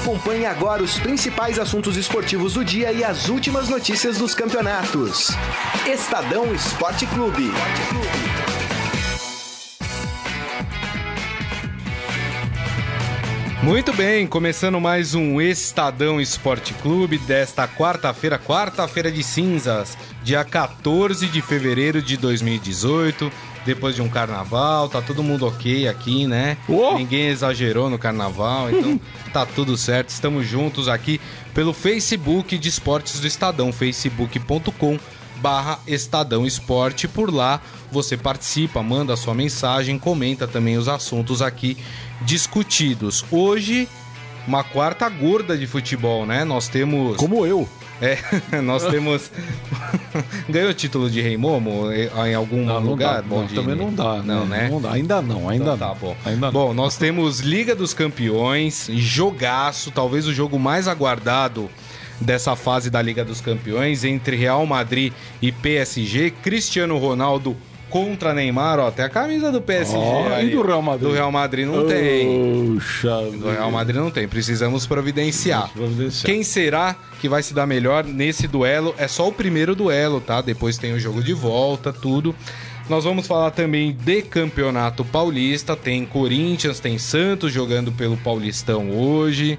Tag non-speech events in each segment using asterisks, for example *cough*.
Acompanhe agora os principais assuntos esportivos do dia e as últimas notícias dos campeonatos. Estadão Esporte Clube. Muito bem, começando mais um Estadão Esporte Clube desta quarta-feira, quarta-feira de cinzas, dia 14 de fevereiro de 2018. Depois de um carnaval, tá todo mundo ok aqui, né? Oh! Ninguém exagerou no carnaval, então *laughs* tá tudo certo. Estamos juntos aqui pelo Facebook de Esportes do Estadão, facebook.com barra Estadão Esporte. Por lá você participa, manda sua mensagem, comenta também os assuntos aqui discutidos. Hoje, uma quarta gorda de futebol, né? Nós temos. Como eu. É, *laughs* nós temos. *laughs* Ganhou o título de Rei Momo em algum Não, não lugar? dá, não, Baldini? também não dá. Não, né? Não dá, ainda não, ainda Então não. tá bom. Ainda não. Bom, nós temos Liga dos Campeões, jogaço, talvez o jogo mais aguardado dessa fase da Liga dos Campeões entre Real Madrid e PSG. Cristiano Ronaldo contra Neymar, ó, tem a camisa do PSG. E aí. do Real Madrid? Do Real Madrid não tem. Puxa Do Real Madrid não tem, precisamos providenciar. Providenciar. Quem será que vai se dar melhor nesse duelo? É só o primeiro duelo, tá? Depois tem o jogo de volta, tudo. Nós vamos falar também de Campeonato Paulista. Tem Corinthians, tem Santos jogando pelo Paulistão hoje.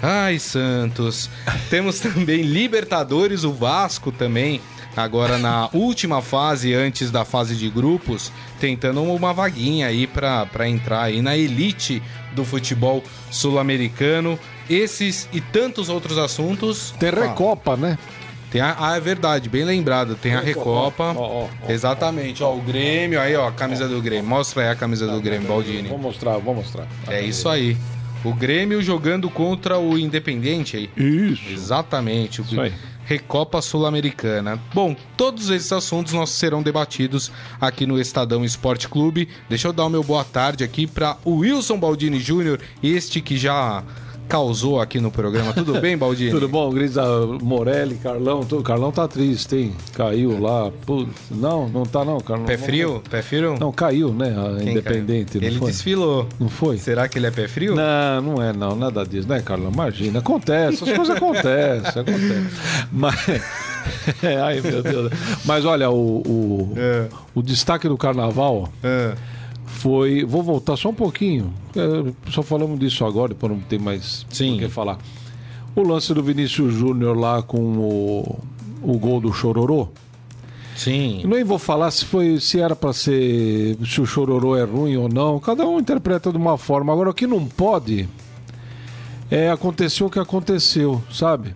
Ai, Santos. *laughs* Temos também Libertadores, o Vasco também. Agora na última fase, antes da fase de grupos, tentando uma vaguinha aí pra pra entrar aí na elite do futebol sul-americano. Esses e tantos outros assuntos. Tem Recopa, né? tem a, ah, é verdade, bem lembrado. Tem a Recopa. Ó, ó, ó, Exatamente, ó, o Grêmio, aí ó, a camisa do Grêmio. Mostra aí a camisa do Grêmio, Baldini. Vou mostrar, vou mostrar. É isso aí. O Grêmio jogando contra o Independente aí. Isso. Exatamente. o Isso aí. Recopa Sul-Americana. Bom, todos esses assuntos nós serão debatidos aqui no Estadão Esporte Clube. Deixa eu dar o meu boa tarde aqui para o Wilson Baldini Júnior, este que já causou aqui no programa. Tudo bem, Baldini? *laughs* Tudo bom, Grisa Morelli, Carlão. Tudo. Carlão tá triste, hein? Caiu lá. Putz, não, não tá não, Carlão. Pé frio? Pé frio? Não, caiu, né? A Quem Independente, não Ele foi? desfilou. Não foi? Será que ele é pé frio? Não, não é não, nada disso, né, Carlão? Imagina, acontece, as coisas acontecem, acontece. *laughs* Mas, É, *laughs* ai meu Deus. Mas olha, o, o, É. o destaque do carnaval Ah, foi. Vou voltar só um pouquinho. é, só falamos disso agora, depois não tem mais Sim. o que falar. O lance do Vinícius Júnior lá com o, o gol do Chororô. sim. Nem vou falar se foi se era para ser se o chororô é ruim ou não. Cada um interpreta de uma forma. Agora o que não pode é aconteceu o que aconteceu, sabe?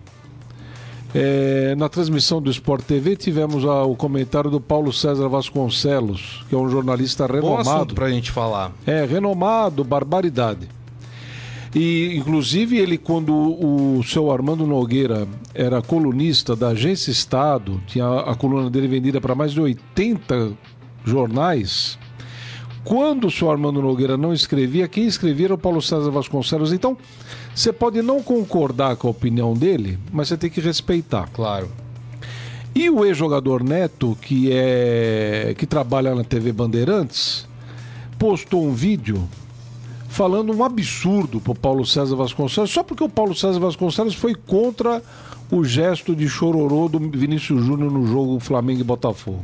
É, na transmissão do Sport TV tivemos a- o comentário do Paulo César Vasconcelos, que é um jornalista renomado. assunto pra gente falar. É, renomado, barbaridade. E, inclusive, ele, quando o seu Armando Nogueira era colunista da Agência Estado, tinha a coluna dele vendida para mais de 80 jornais. Quando o seu Armando Nogueira não escrevia, quem escrevia era o Paulo César Vasconcelos. Então, você pode não concordar com a opinião dele, mas você tem que respeitar. Claro. E o ex-jogador Neto, que é que trabalha na TV Bandeirantes, postou um vídeo falando um absurdo pro Paulo César Vasconcelos, só porque o Paulo César Vasconcelos foi contra o gesto de chororô do Vinícius Júnior no jogo Flamengo e Botafogo.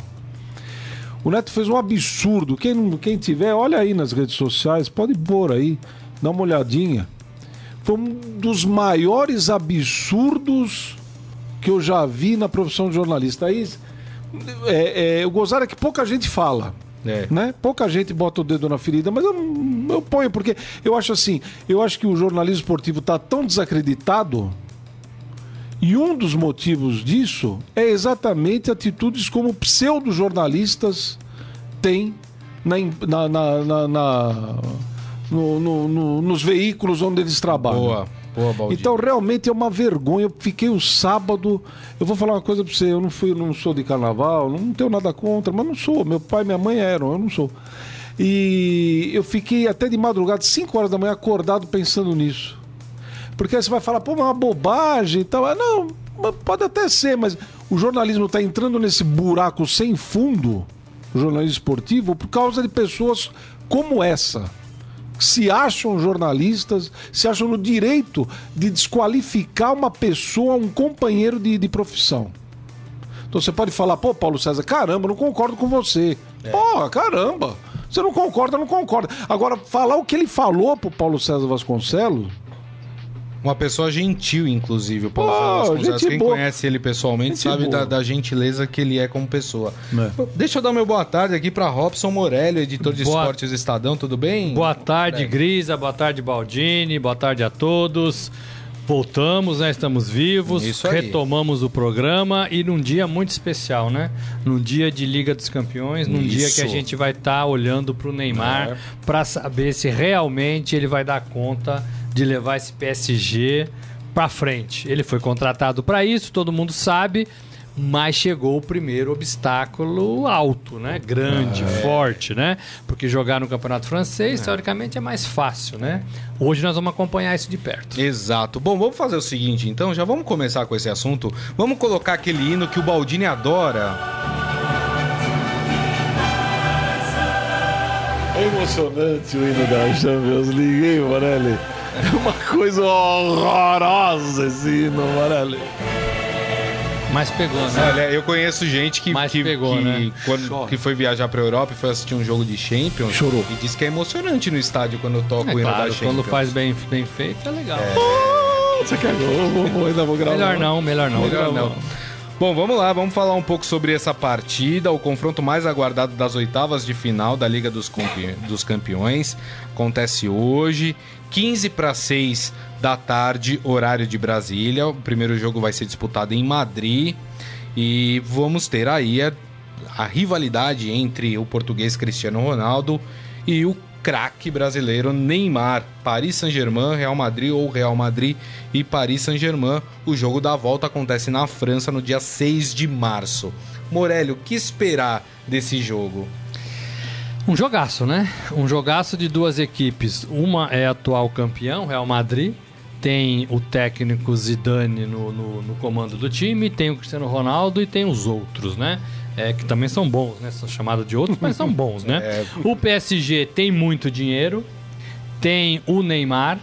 O Neto fez um absurdo. Quem, quem tiver, olha aí nas redes sociais, pode pôr aí, dá uma olhadinha. Foi um dos maiores absurdos que eu já vi na profissão de jornalista. Aí, é, é, o gozar é que pouca gente fala. É. Né? Pouca gente bota o dedo na ferida, mas eu, eu ponho, porque eu acho assim, eu acho que o jornalismo esportivo está tão desacreditado e um dos motivos disso é exatamente atitudes como pseudo-jornalistas têm na, na- na- na- no- no- no- nos veículos onde eles trabalham. Boa. Boa. Então realmente é uma vergonha. Eu fiquei o sábado. Eu vou falar uma coisa pra você. Eu não fui, eu não sou de carnaval, não tenho nada contra, mas não sou. Meu pai e minha mãe eram, eu não sou. E eu fiquei até de madrugada, 5 horas da manhã, acordado pensando nisso. Porque aí você vai falar, pô, mas é uma bobagem e tal. Ah, Não, pode até ser, mas o jornalismo está entrando nesse buraco sem fundo, o jornalismo esportivo, por causa de pessoas como essa, se acham jornalistas, se acham no direito de desqualificar uma pessoa, um companheiro de, de profissão. Então você pode falar, pô, Paulo César, caramba, não concordo com você. É. Pô, caramba. Você não concorda, não concorda. Agora, falar o que ele falou pro Paulo César Vasconcelos uma pessoa gentil, inclusive. O Paulo oh, Quem boa. conhece ele pessoalmente gente sabe da, da, gentileza que ele é como pessoa. É. Deixa eu dar meu boa tarde aqui para Robson Morelli, editor de boa... esportes Estadão. Tudo bem? Boa tarde, Grisa. Boa tarde, Baldini. Boa tarde a todos. Voltamos, né? Estamos vivos, Isso retomamos o programa e num dia muito especial, né? Num dia de Liga dos Campeões, num Isso. dia que a gente vai estar tá olhando para o Neymar é. para saber se realmente ele vai dar conta de levar esse PSG para frente. Ele foi contratado para isso, todo mundo sabe, mas chegou o primeiro obstáculo alto, né? Grande, é. forte, né? Porque jogar no Campeonato Francês, é. teoricamente, é mais fácil, né? Hoje nós vamos acompanhar isso de perto. Exato. Bom, vamos fazer o seguinte, então, já vamos começar com esse assunto. Vamos colocar aquele hino que o Baldini adora. É emocionante o hino da Champions League, hein, Morelli? É *laughs* uma coisa horrorosa esse hino, Morelli. Mas pegou, né? Olha, eu conheço gente que, Mas que, pegou, que, né? quando, que foi viajar pra Europa e foi assistir um jogo de Champions. Chorou. E disse que é emocionante no estádio quando toca é, o hino claro, da Champions. Quando faz bem, bem feito, é legal. É... *laughs* Você quer gol? Vou, ainda vou gravar. Melhor não, melhor não. Melhor não. Bom, vamos lá, vamos falar um pouco sobre essa partida, o confronto mais aguardado das oitavas de final da Liga dos, dos Campeões. Acontece hoje, 15 para 6 da tarde, horário de Brasília. O primeiro jogo vai ser disputado em Madrid e vamos ter aí a, a rivalidade entre o português Cristiano Ronaldo e o craque brasileiro Neymar. Paris Saint-Germain, Real Madrid ou Real Madrid e Paris Saint-Germain. O jogo da volta acontece na França no dia 6 de março. Morelli, o que esperar desse jogo? Um jogaço, né? Um jogaço de duas equipes. Uma é atual campeão, Real Madrid, tem o técnico Zidane no, no, no, comando do time, tem o Cristiano Ronaldo e tem os outros, né? É, que também são bons, né? São chamados de outros, mas são *laughs* bons, né? É... O PSG tem muito dinheiro, tem o Neymar,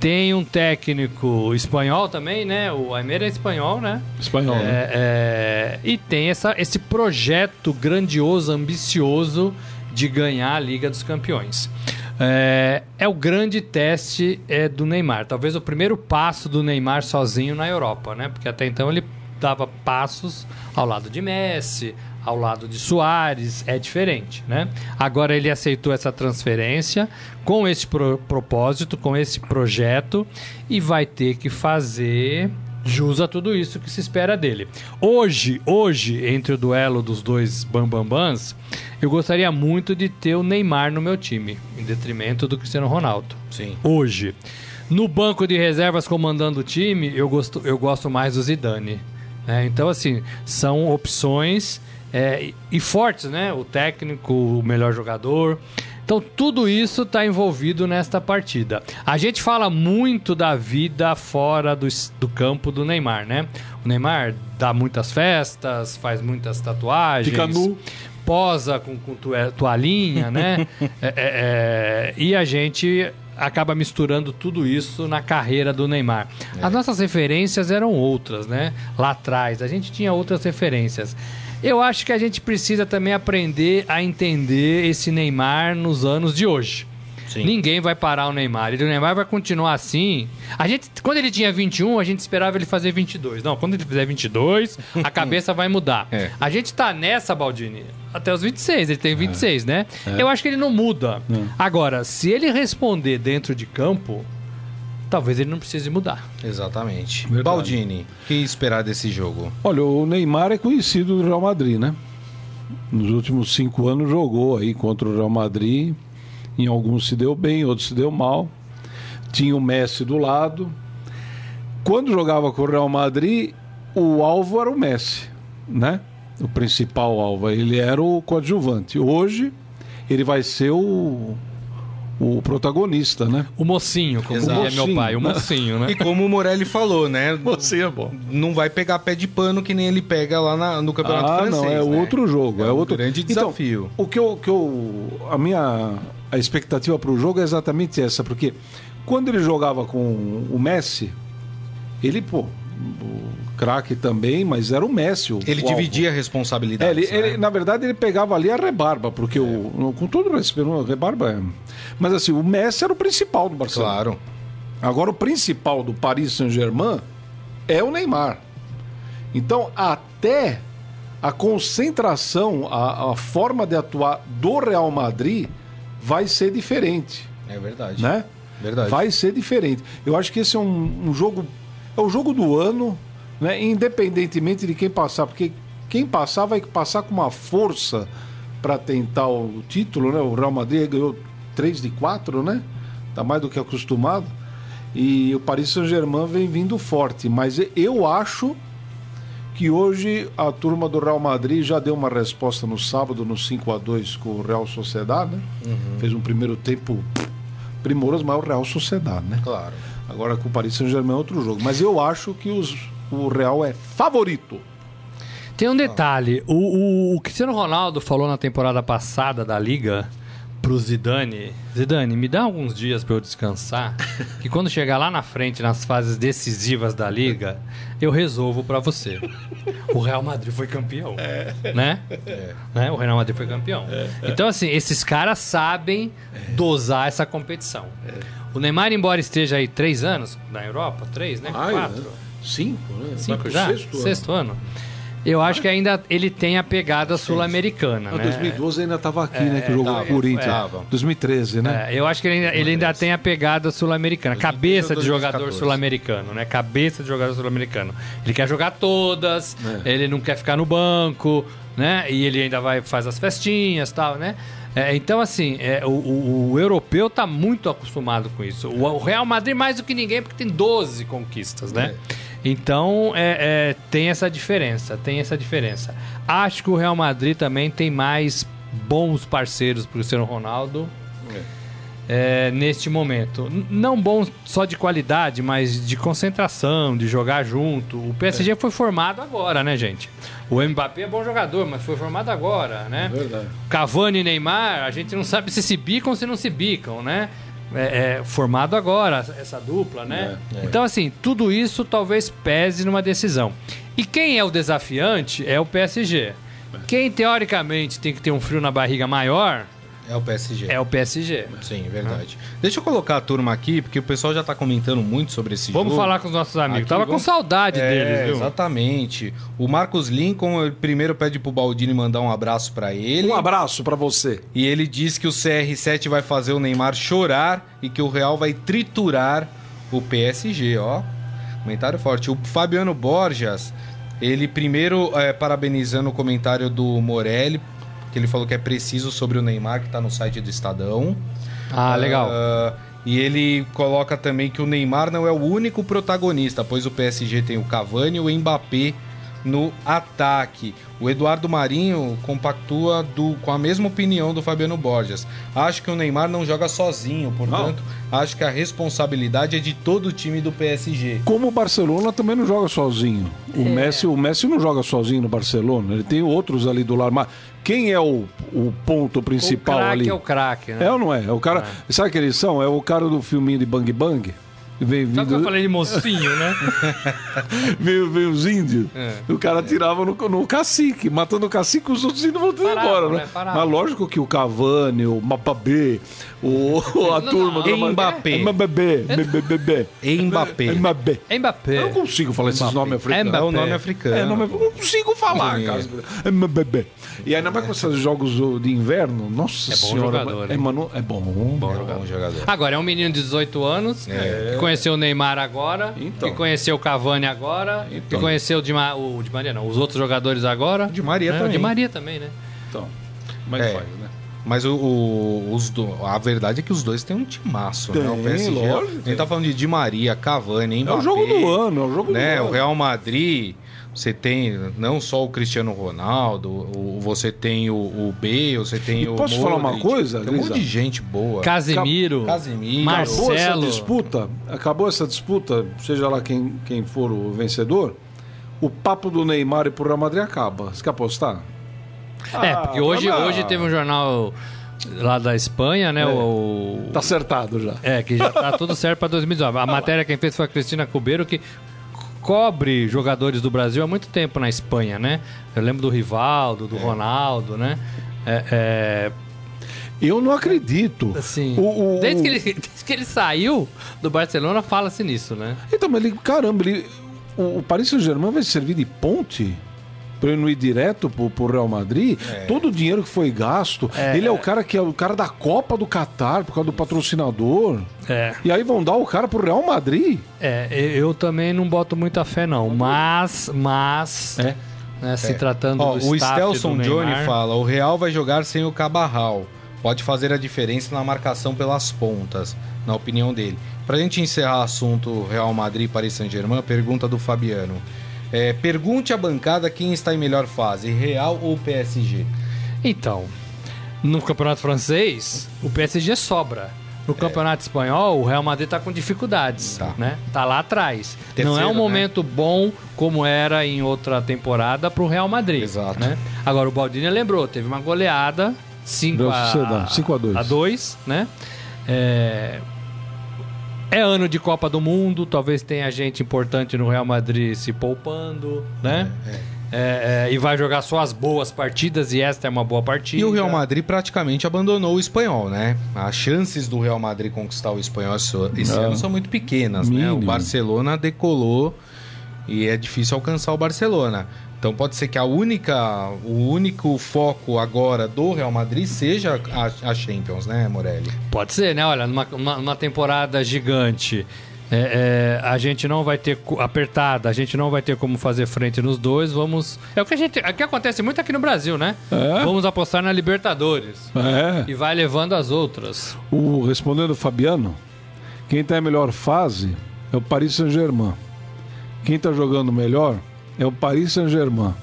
tem um técnico espanhol também, né? O Aimeira é espanhol, né? Espanhol, é, né? É, e tem essa, esse projeto grandioso, ambicioso de ganhar a Liga dos Campeões. É, é, o grande teste é, do Neymar. Talvez o primeiro passo do Neymar sozinho na Europa, né? Porque até então ele dava passos ao lado de Messi, ao lado de Soares, é diferente, né? Agora ele aceitou essa transferência com esse pro propósito, com esse projeto e vai ter que fazer jus a tudo isso que se espera dele. Hoje, hoje, entre o duelo dos dois bambambans, eu gostaria muito de ter o Neymar no meu time, em detrimento do Cristiano Ronaldo. Sim. Hoje. No banco de reservas comandando o time, eu gosto, eu gosto mais do Zidane. É, então, assim, são opções é, e fortes, né? O técnico, o melhor jogador. Então, tudo isso está envolvido nesta partida. A gente fala muito da vida fora do, do campo do Neymar, né? O Neymar dá muitas festas, faz muitas tatuagens. Fica nu. Posa com, com toalhinha, né? *laughs* é, é, é, e a gente acaba misturando tudo isso na carreira do Neymar. É. As nossas referências eram outras, né? Lá atrás, a gente tinha outras referências. Eu acho que a gente precisa também aprender a entender esse Neymar nos anos de hoje. Sim. Ninguém vai parar o Neymar. E o Neymar vai continuar assim. A gente, quando ele tinha 21, a gente esperava ele fazer 22. Não, quando ele fizer 22, a *laughs* cabeça vai mudar. É. A gente tá nessa, Baldini, até os 26. Ele tem 26, é. né? É. Eu acho que ele não muda. É. Agora, se ele responder dentro de campo, talvez ele não precise mudar. Exatamente. Verdade. Baldini, o que esperar desse jogo? Olha, o Neymar é conhecido do Real Madrid, né? Nos últimos cinco anos jogou aí contra o Real Madrid. Em alguns se deu bem, outros se deu mal. Tinha o Messi do lado. Quando jogava com o Real Madrid, o alvo era o Messi, né? O principal alvo. Ele era o coadjuvante. Hoje, ele vai ser o o protagonista, né? O mocinho, como é meu pai, o mocinho, né? E como o Morelli falou, né? *laughs* Mocinho é bom. Não vai pegar pé de pano que nem ele pega lá na, no Campeonato ah, Francês. Não, é né? outro jogo, é, é outro grande então, desafio. Então, o que eu, que eu a minha a expectativa para o jogo é exatamente essa, porque quando ele jogava com o Messi, ele, pô, o craque também, mas era o Messi. O, Ele o alvo. dividia a É, responsabilidade. ele, ele- na verdade, ele pegava ali a rebarba, porque o, no- com todo o respeito, a rebarba é. Mas assim, o Messi era o principal do Barcelona. Claro. Agora, o principal do Paris Saint-Germain é o Neymar. Então, até a concentração, a, a forma de atuar do Real Madrid vai ser diferente, É verdade. né? Verdade. Vai ser diferente. Eu acho que esse é um, um jogo. É o jogo do ano, né? Independentemente de quem passar, porque quem passar vai passar com uma força para tentar o título, né? O Real Madrid ganhou 3 de 4, né? Tá mais do que acostumado. E o Paris Saint-Germain vem vindo forte, mas eu acho que hoje a turma do Real Madrid já deu uma resposta no sábado no 5 a 2 com o Real Sociedad, né? Fez um primeiro tempo primoroso, mas é o Real Sociedad, né? Claro. Agora com o Paris Saint-Germain é outro jogo. Mas eu acho que os- o Real é favorito. Tem um detalhe. O, o- o Cristiano Ronaldo falou na temporada passada da Liga pro Zidane. Zidane, me dá alguns dias pra eu descansar. *laughs* Que quando chegar lá na frente, nas fases decisivas da Liga, eu resolvo pra você. O Real Madrid foi campeão. Né? né? O Real Madrid foi campeão. Então, assim, esses caras sabem dosar essa competição. O Neymar, embora esteja aí três anos na Europa, três, né? Quatro. Cinco, né? Cinco já? Sexto, Sexto, ano. ano. Eu acho que ainda ele tem a pegada sul-americana, né? 2012 ainda estava aqui, né? Que jogou tava, o Corinthians. tava. 2013, né? É, eu acho que ele ainda, ele ainda tem a pegada sul-americana. Cabeça de 2014. jogador sul-americano, né? Cabeça de jogador sul-americano. Ele quer jogar todas, É. ele não quer ficar no banco, né? E ele ainda vai faz as festinhas e tal, né? É, então, assim, é, o, o- o europeu tá muito acostumado com isso. O, o Real Madrid mais do que ninguém, porque tem 12 conquistas, né? Então, é, é, tem essa diferença, tem essa diferença. Acho que o Real Madrid também tem mais bons parceiros pro Cristiano Ronaldo é, neste momento. Não bons só de qualidade, mas de concentração, de jogar junto. O PSG foi formado agora, né, gente? O Mbappé é bom jogador, mas foi formado agora, né? Verdade. Cavani e Neymar, a gente não sabe se se bicam ou se não se bicam, né? É, é, formado agora, essa- essa dupla, né? Então, assim, tudo isso talvez pese numa decisão. E quem é o desafiante é o PSG. Quem, teoricamente, tem que ter um frio na barriga maior É o PSG. é o PSG. Sim, verdade. Deixa eu colocar a turma aqui, porque o pessoal já tá comentando muito sobre esse Vamos jogo. falar com os nossos amigos. Aqui, Tava com vamos- saudade É, deles, viu? Exatamente. O Marcos Lincoln ele primeiro pede pro Baldini mandar um abraço pra ele. Um abraço pra você. E ele diz que o CR7 vai fazer o Neymar chorar e que o Real vai triturar o PSG, ó. Comentário forte. O Fabiano Borjas, ele primeiro é, parabenizando o comentário do Morelli, que ele falou que é preciso sobre o Neymar, que tá no site do Estadão. Ah, legal. Ah, e ele coloca também que o Neymar não é o único protagonista, pois o PSG tem o Cavani e o Mbappé no ataque. O Eduardo Marinho compactua do- com a mesma opinião do Fabiano Borges. Acho que o Neymar não joga sozinho, portanto, acho que a responsabilidade é de todo o time do PSG. Como o Barcelona também não joga sozinho. O, É. Messi, o Messi não joga sozinho no Barcelona. Ele tem outros ali do lado. Mas quem é o, o ponto o principal craque ali? é o craque, né? É ou não é? É o cara. Sabe que eles são? É o cara do filminho de Bang Bang. Vem Sabe que eu vindo, falei de mocinho, né? *laughs* veio, veio os índios. É. O cara tirava no, no cacique, matando o cacique, os outros índios voltando Paravam, embora, né? né? Mas lógico que o Cavani, o Mapabê, o, a Não, turma não. do Mbappé. Mbappé. Mbappé. Mbappé. Mbappé. É Mbappé. Eu não consigo falar esses nomes africanos. É o Mbappé. nome africano. É, não, mas eu não consigo falar, É. cara. É Mbappé. E ainda mais com esses jogos de inverno, nossa É bom senhora. jogador, é, mano, é bom. É um bom jogador. Agora, é um menino de 18 anos, que conheceu o Neymar agora, Então. que conheceu o Cavani agora, que conheceu o Di, Ma- o Di Maria, não, os outros jogadores agora. Di Maria né? também. O Di Maria também, né? Então, como é que É. faz, né? Mas o, o- os do- a verdade é que os dois têm um timaço, né? O Tem, PSG. lógico, a tem. gente tá falando de Di Maria, Cavani, É Mbappé. o jogo do ano, é o jogo né? do O ano. Real Madrid, você tem não só o Cristiano Ronaldo, o, você tem o, o B, você tem E o. posso falar uma Modric, coisa, Tem um monte de gente boa. Casemiro, Casemiro. Acabou essa Marcelo. disputa, acabou essa disputa, seja lá quem, quem for o vencedor, o papo do Neymar e pro Real Madrid acaba. Você quer apostar? É, porque Ah, hoje, mas- hoje teve um jornal lá da Espanha, né? O, Tá acertado já. É, que já tá tudo certo para 2019. A matéria quem fez foi a Cristina Cubeiro, que cobre jogadores do Brasil há muito tempo na Espanha, né? Eu lembro do Rivaldo, do Ronaldo, né? É, é, Eu não acredito. assim, O- o- desde, que ele, *laughs* desde que ele saiu do Barcelona, fala-se nisso, né? Então, mas ele, caramba, ele, o, o Paris Saint-Germain vai servir de ponte para ele não ir direto pro, pro Real Madrid. Todo o dinheiro que foi gasto. ele é o cara que é o cara da Copa do Catar por causa do patrocinador. É. E aí vão dar o cara pro Real Madrid. É, eu também não boto muita fé, não. Mas, mas, É. né, se tratando Ó, do o Stelson Johnny fala: o Real vai jogar sem o Cabarral. Pode fazer a diferença na marcação pelas pontas, na opinião dele. Pra gente encerrar o assunto Real Madrid e Paris Saint-Germain, pergunta do Fabiano. É, pergunte à bancada quem está em melhor fase, Real ou PSG? Então, no campeonato francês, o PSG sobra. No campeonato espanhol, o Real Madrid tá com dificuldades, Tá. né? Tá lá atrás. Terceiro, Não é um né? momento bom como era em outra temporada pro Real Madrid. Exato. Né? Agora, o Baldini lembrou, teve uma goleada 5 Real a, Sociedade, 5 a 2. a 2, né? É... é ano de Copa do Mundo, talvez tenha gente importante no Real Madrid se poupando, né? É, é, e vai jogar só as boas partidas, e esta é uma boa partida. E o Real Madrid praticamente abandonou o espanhol, né? As chances do Real Madrid conquistar o espanhol esse Não. ano são muito pequenas, né? O Mínimo. Barcelona decolou e é difícil alcançar o Barcelona. Então pode ser que a única, o único foco agora do Real Madrid seja a, a Champions, né, Morelli? Pode ser, né? Olha, numa, temporada gigante, é, é, a gente não vai ter apertada, a gente não vai ter como fazer frente nos dois. Vamos. É o que a gente. É o que acontece muito aqui no Brasil, né? É. Vamos apostar na Libertadores. É. E vai levando as outras. O, respondendo o Fabiano, quem tá em melhor fase é o Paris Saint-Germain. Quem tá jogando melhor é o Paris Saint-Germain.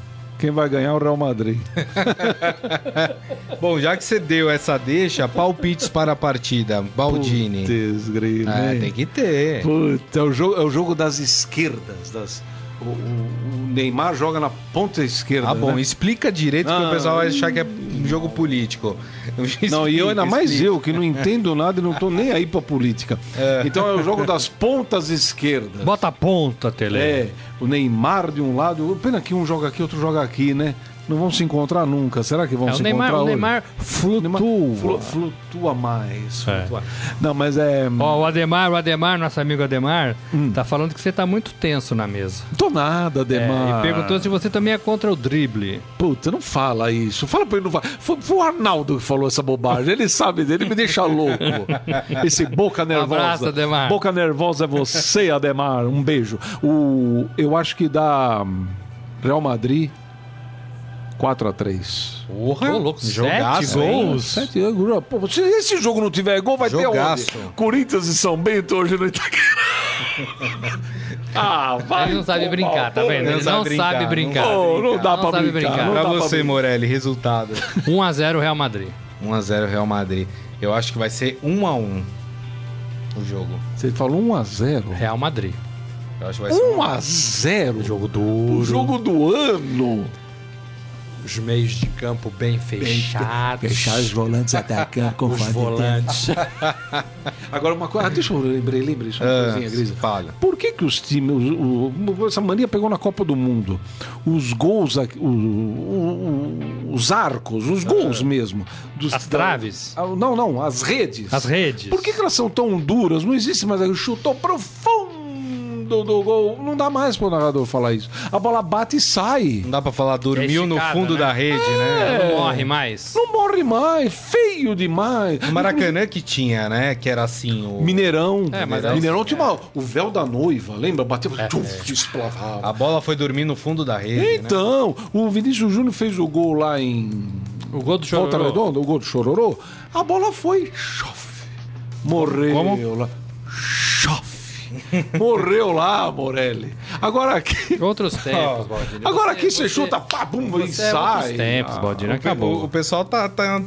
Quem vai ganhar é o Real Madrid. *laughs* Bom, já que você deu essa deixa, palpites para a partida. Baldini. Putz, grilo, É, tem que ter. Puta, é o jogo, é o jogo das esquerdas. Das, o, Neymar joga na ponta esquerda. Ah, bom, né? explica direito que o pessoal vai achar que é um jogo político. Não, *laughs* e eu ainda mais Explica. eu, que não entendo nada e não tô nem aí pra política. Então é o jogo das pontas esquerdas. Bota a ponta, Tele. É, o Neymar de um lado, pena que um joga aqui, outro joga aqui, né? Não vão se encontrar nunca. Será que vão É, se Neymar, encontrar o hoje? Neymar Neymar flutua. flu- flutua mais. É. flutua. Não, mas é. Ó, o Ademar, o Ademar, nosso amigo Ademar, Hum. tá falando que você tá muito tenso na mesa. Tô nada, É, Demar. e perguntou se você também é contra o drible. Puta, não fala isso. Fala pra ele não falar. Foi, foi o Arnaldo que falou essa bobagem. Ele sabe dele, me deixa louco. *laughs* Esse boca nervosa. abraço, Ademar. Boca nervosa é você, Ademar. Um beijo. O, eu acho que hum, Real Madrid 4 a 3 Porra, Ô, louco, sete jogaço, hein? gols. Sete gols. Pô, se esse jogo não tiver gol, vai Jogaço. ter onde? Corinthians e São Bento hoje no Itaquera. *laughs* ah, vai. Ele não sabe tomar brincar, tá banho. vendo? Não Ele sabe não brincar, sabe não brincar. sabe Não, não dá Não pra sabe brincar. brincar. não Pra você, brincar. Morelli, resultado. *laughs* 1x0 Real Madrid. 1x0 Real Madrid. Eu acho que vai ser 1x1 o jogo. Você falou 1 a 0 Real Madrid. Eu acho que vai ser 1 a 0 Jogo O duro. jogo do ano. Os meios de campo bem fechados. volantes atacando com *laughs* Os volantes. *laughs* Agora uma coisa, ah, deixa eu lembrei, lembrei só uma Ah, coisinha, Grisa. fala. Por que que os times, o- o- essa mania pegou na Copa do Mundo? Os gols, o- o- o- os arcos, os gols mesmo. dos- As traves? Ah, Não, não, as redes. As redes. Por que, que elas são tão duras? Não existe mais. Chutou profundo do gol. Não dá mais pro narrador falar isso. A bola bate e sai. Não dá pra falar dormiu no esticada, fundo né? da rede, né? Não morre mais. Não morre mais. Feio demais. O Maracanã que tinha, né? Que era assim, o... Mineirão. É, mas Mineirão aí- tinha uma, o véu da noiva, lembra? Bateu, É, tchuf, esplavava. A bola foi dormir no fundo da rede, né? Então, o Vinícius Júnior fez o gol lá em O gol do Volta Chororô. Redonda, o gol do Chororô. A bola foi chofe. Morreu Como? lá. Chofe. *laughs* Morreu lá, Morelli. Agora aqui. Outros *laughs* tempos, Baldini. Agora aqui você você- chuta, pá, bum, e é sai. outros tempos, Ah, Baldini. O, Acabou. o- o pessoal tá, tá,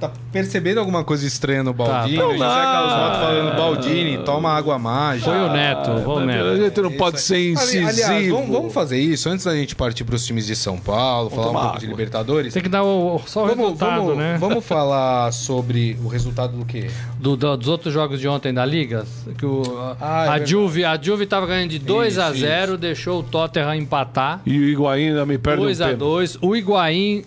tá percebendo alguma coisa estranha no Baldinho. Tá, o tá. José Carlos falando, Maldini, toma água mágica. Foi o Neto, foi o A Neto. gente não pode ser incisivo. Aliás, vamos, vamos fazer isso antes da gente partir para os times de São Paulo, falar um pouco de água. Libertadores. Tem que dar o, só o Vamos, resultado, vamos, né? vamos falar sobre o resultado do quê? Do- do- dos outros jogos de ontem da Liga, que o, Ah, é a, verdade. Juve, a Juve tava ganhando de 2 a Isso, 0 deixou o Tottenham empatar. E o Higuaín ainda me perde 2 um a pênalti. 2 O Higuaín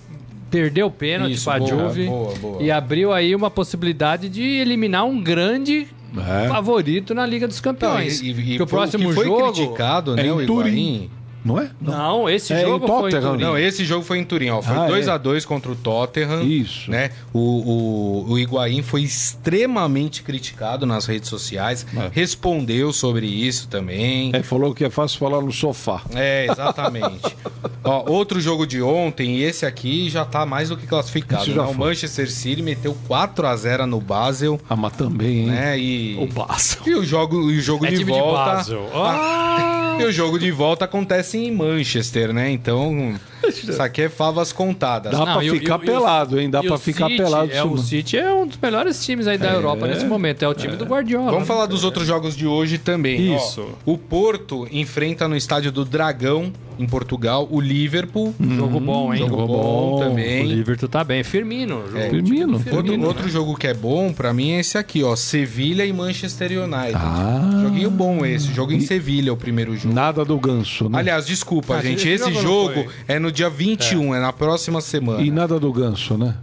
perdeu o pênalti Isso, para a Juve boa, boa. e abriu aí uma possibilidade de eliminar um grande É. favorito na Liga dos Campeões. Não, e- e- e o próximo que foi jogo criticado, né, é o Turim. Não é? Não, esse É jogo foi em. Turim. Não, esse jogo foi em Turim, ó. Foi Ah, 2 é. a 2 contra o Tottenham. Isso. Né? O, o, o Higuaín foi extremamente criticado nas redes sociais. É. Respondeu sobre isso também. É, falou que é fácil falar no sofá. É, exatamente. *laughs* Ó, outro jogo de ontem, e esse aqui já tá mais do que classificado. Né? O. Manchester City meteu 4 a 0 no Basel, Ah, mas também, hein? né? E O Basel. e o jogo, e o jogo É de time de volta. Basel. Ah! *laughs* E o jogo de volta acontece em Manchester, né? Então, isso aqui é favas contadas. Dá pra e o- ficar e o- pelado, hein? Dá e pra o ficar City pelado. É, o. City é um dos melhores times aí da Europa nesse momento. É o time do Guardiola. Vamos né? falar dos outros jogos de hoje também. ó. Isso. o Porto enfrenta no estádio do Dragão, em Portugal, o Liverpool. Jogo bom, hein? Jogo Jogo bom, bom. O também. Liverpool tá bem. Firmino. Jogo É. Firmino, Outro, Firmino. outro jogo que é bom pra mim é esse aqui, ó. Sevilha e Manchester United. Ah. Joguinho bom esse. Jogo em Sevilha, o primeiro jogo. Nada do ganso, né? Aliás, desculpa, Ah, gente. esse jogo é no dia 21, é, na próxima semana. E nada do ganso, né?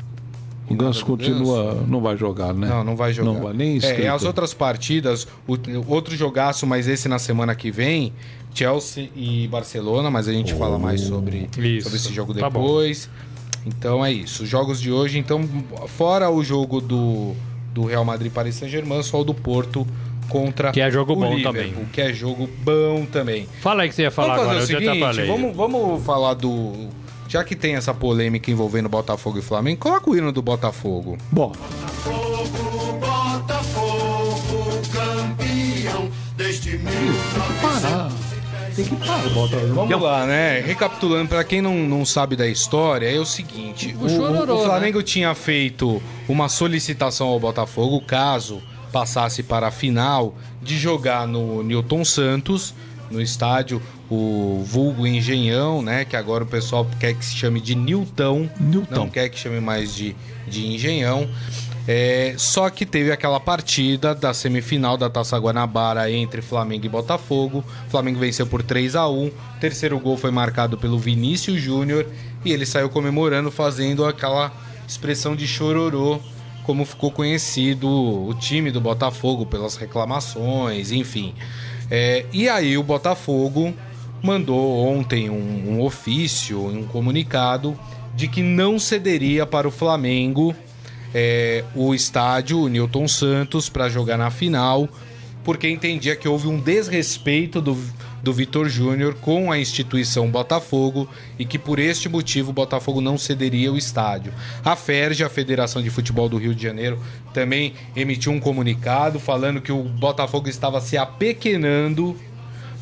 O ganso continua. Não vai jogar, né? Não, não vai jogar. Não vai nem é, inscrito. e as outras partidas, o, outro jogaço, mas esse na semana que vem, Chelsea e Barcelona, mas a gente fala mais sobre, Isso. sobre esse jogo Tá depois. então é isso. Os jogos de hoje, então, fora o jogo do, do Real Madrid Paris Saint-Germain, só o do Porto contra Que é jogo o bom Liverpool, também. Que é jogo bom também. Fala aí que você ia falar vamos fazer agora. o eu te seguinte, atrapalhei. vamos, vamos falar do... Já que tem essa polêmica envolvendo Botafogo e Flamengo, coloca o hino do Botafogo. Bom, Botafogo, campeão deste parar. Tem que parar. Vamos lá, né? Recapitulando, pra quem não, não sabe da história, é o seguinte: o, chororô, o Flamengo tinha feito uma solicitação ao Botafogo, caso passasse para a final, de jogar no Newton Santos, no estádio, o vulgo Engenhão, né? Que agora o pessoal quer que se chame de Newton, Newton. não quer que chame mais de, de Engenhão. É, só que teve aquela partida da semifinal da Taça Guanabara entre Flamengo e Botafogo. O Flamengo venceu por 3 a 1 O terceiro gol foi marcado pelo Vinícius Júnior e ele saiu comemorando, fazendo aquela expressão de chororô, como ficou conhecido o time do Botafogo pelas reclamações, enfim. É, e aí o Botafogo mandou ontem um, um ofício, um comunicado de que não cederia para o Flamengo é, o estádio o Newton Santos para jogar na final, porque entendia que houve um desrespeito do, do Vitor Júnior com a instituição Botafogo e que por este motivo o Botafogo não cederia o estádio. A FERJ, a Federação de Futebol do Rio de Janeiro, também emitiu um comunicado falando que o Botafogo estava se apequenando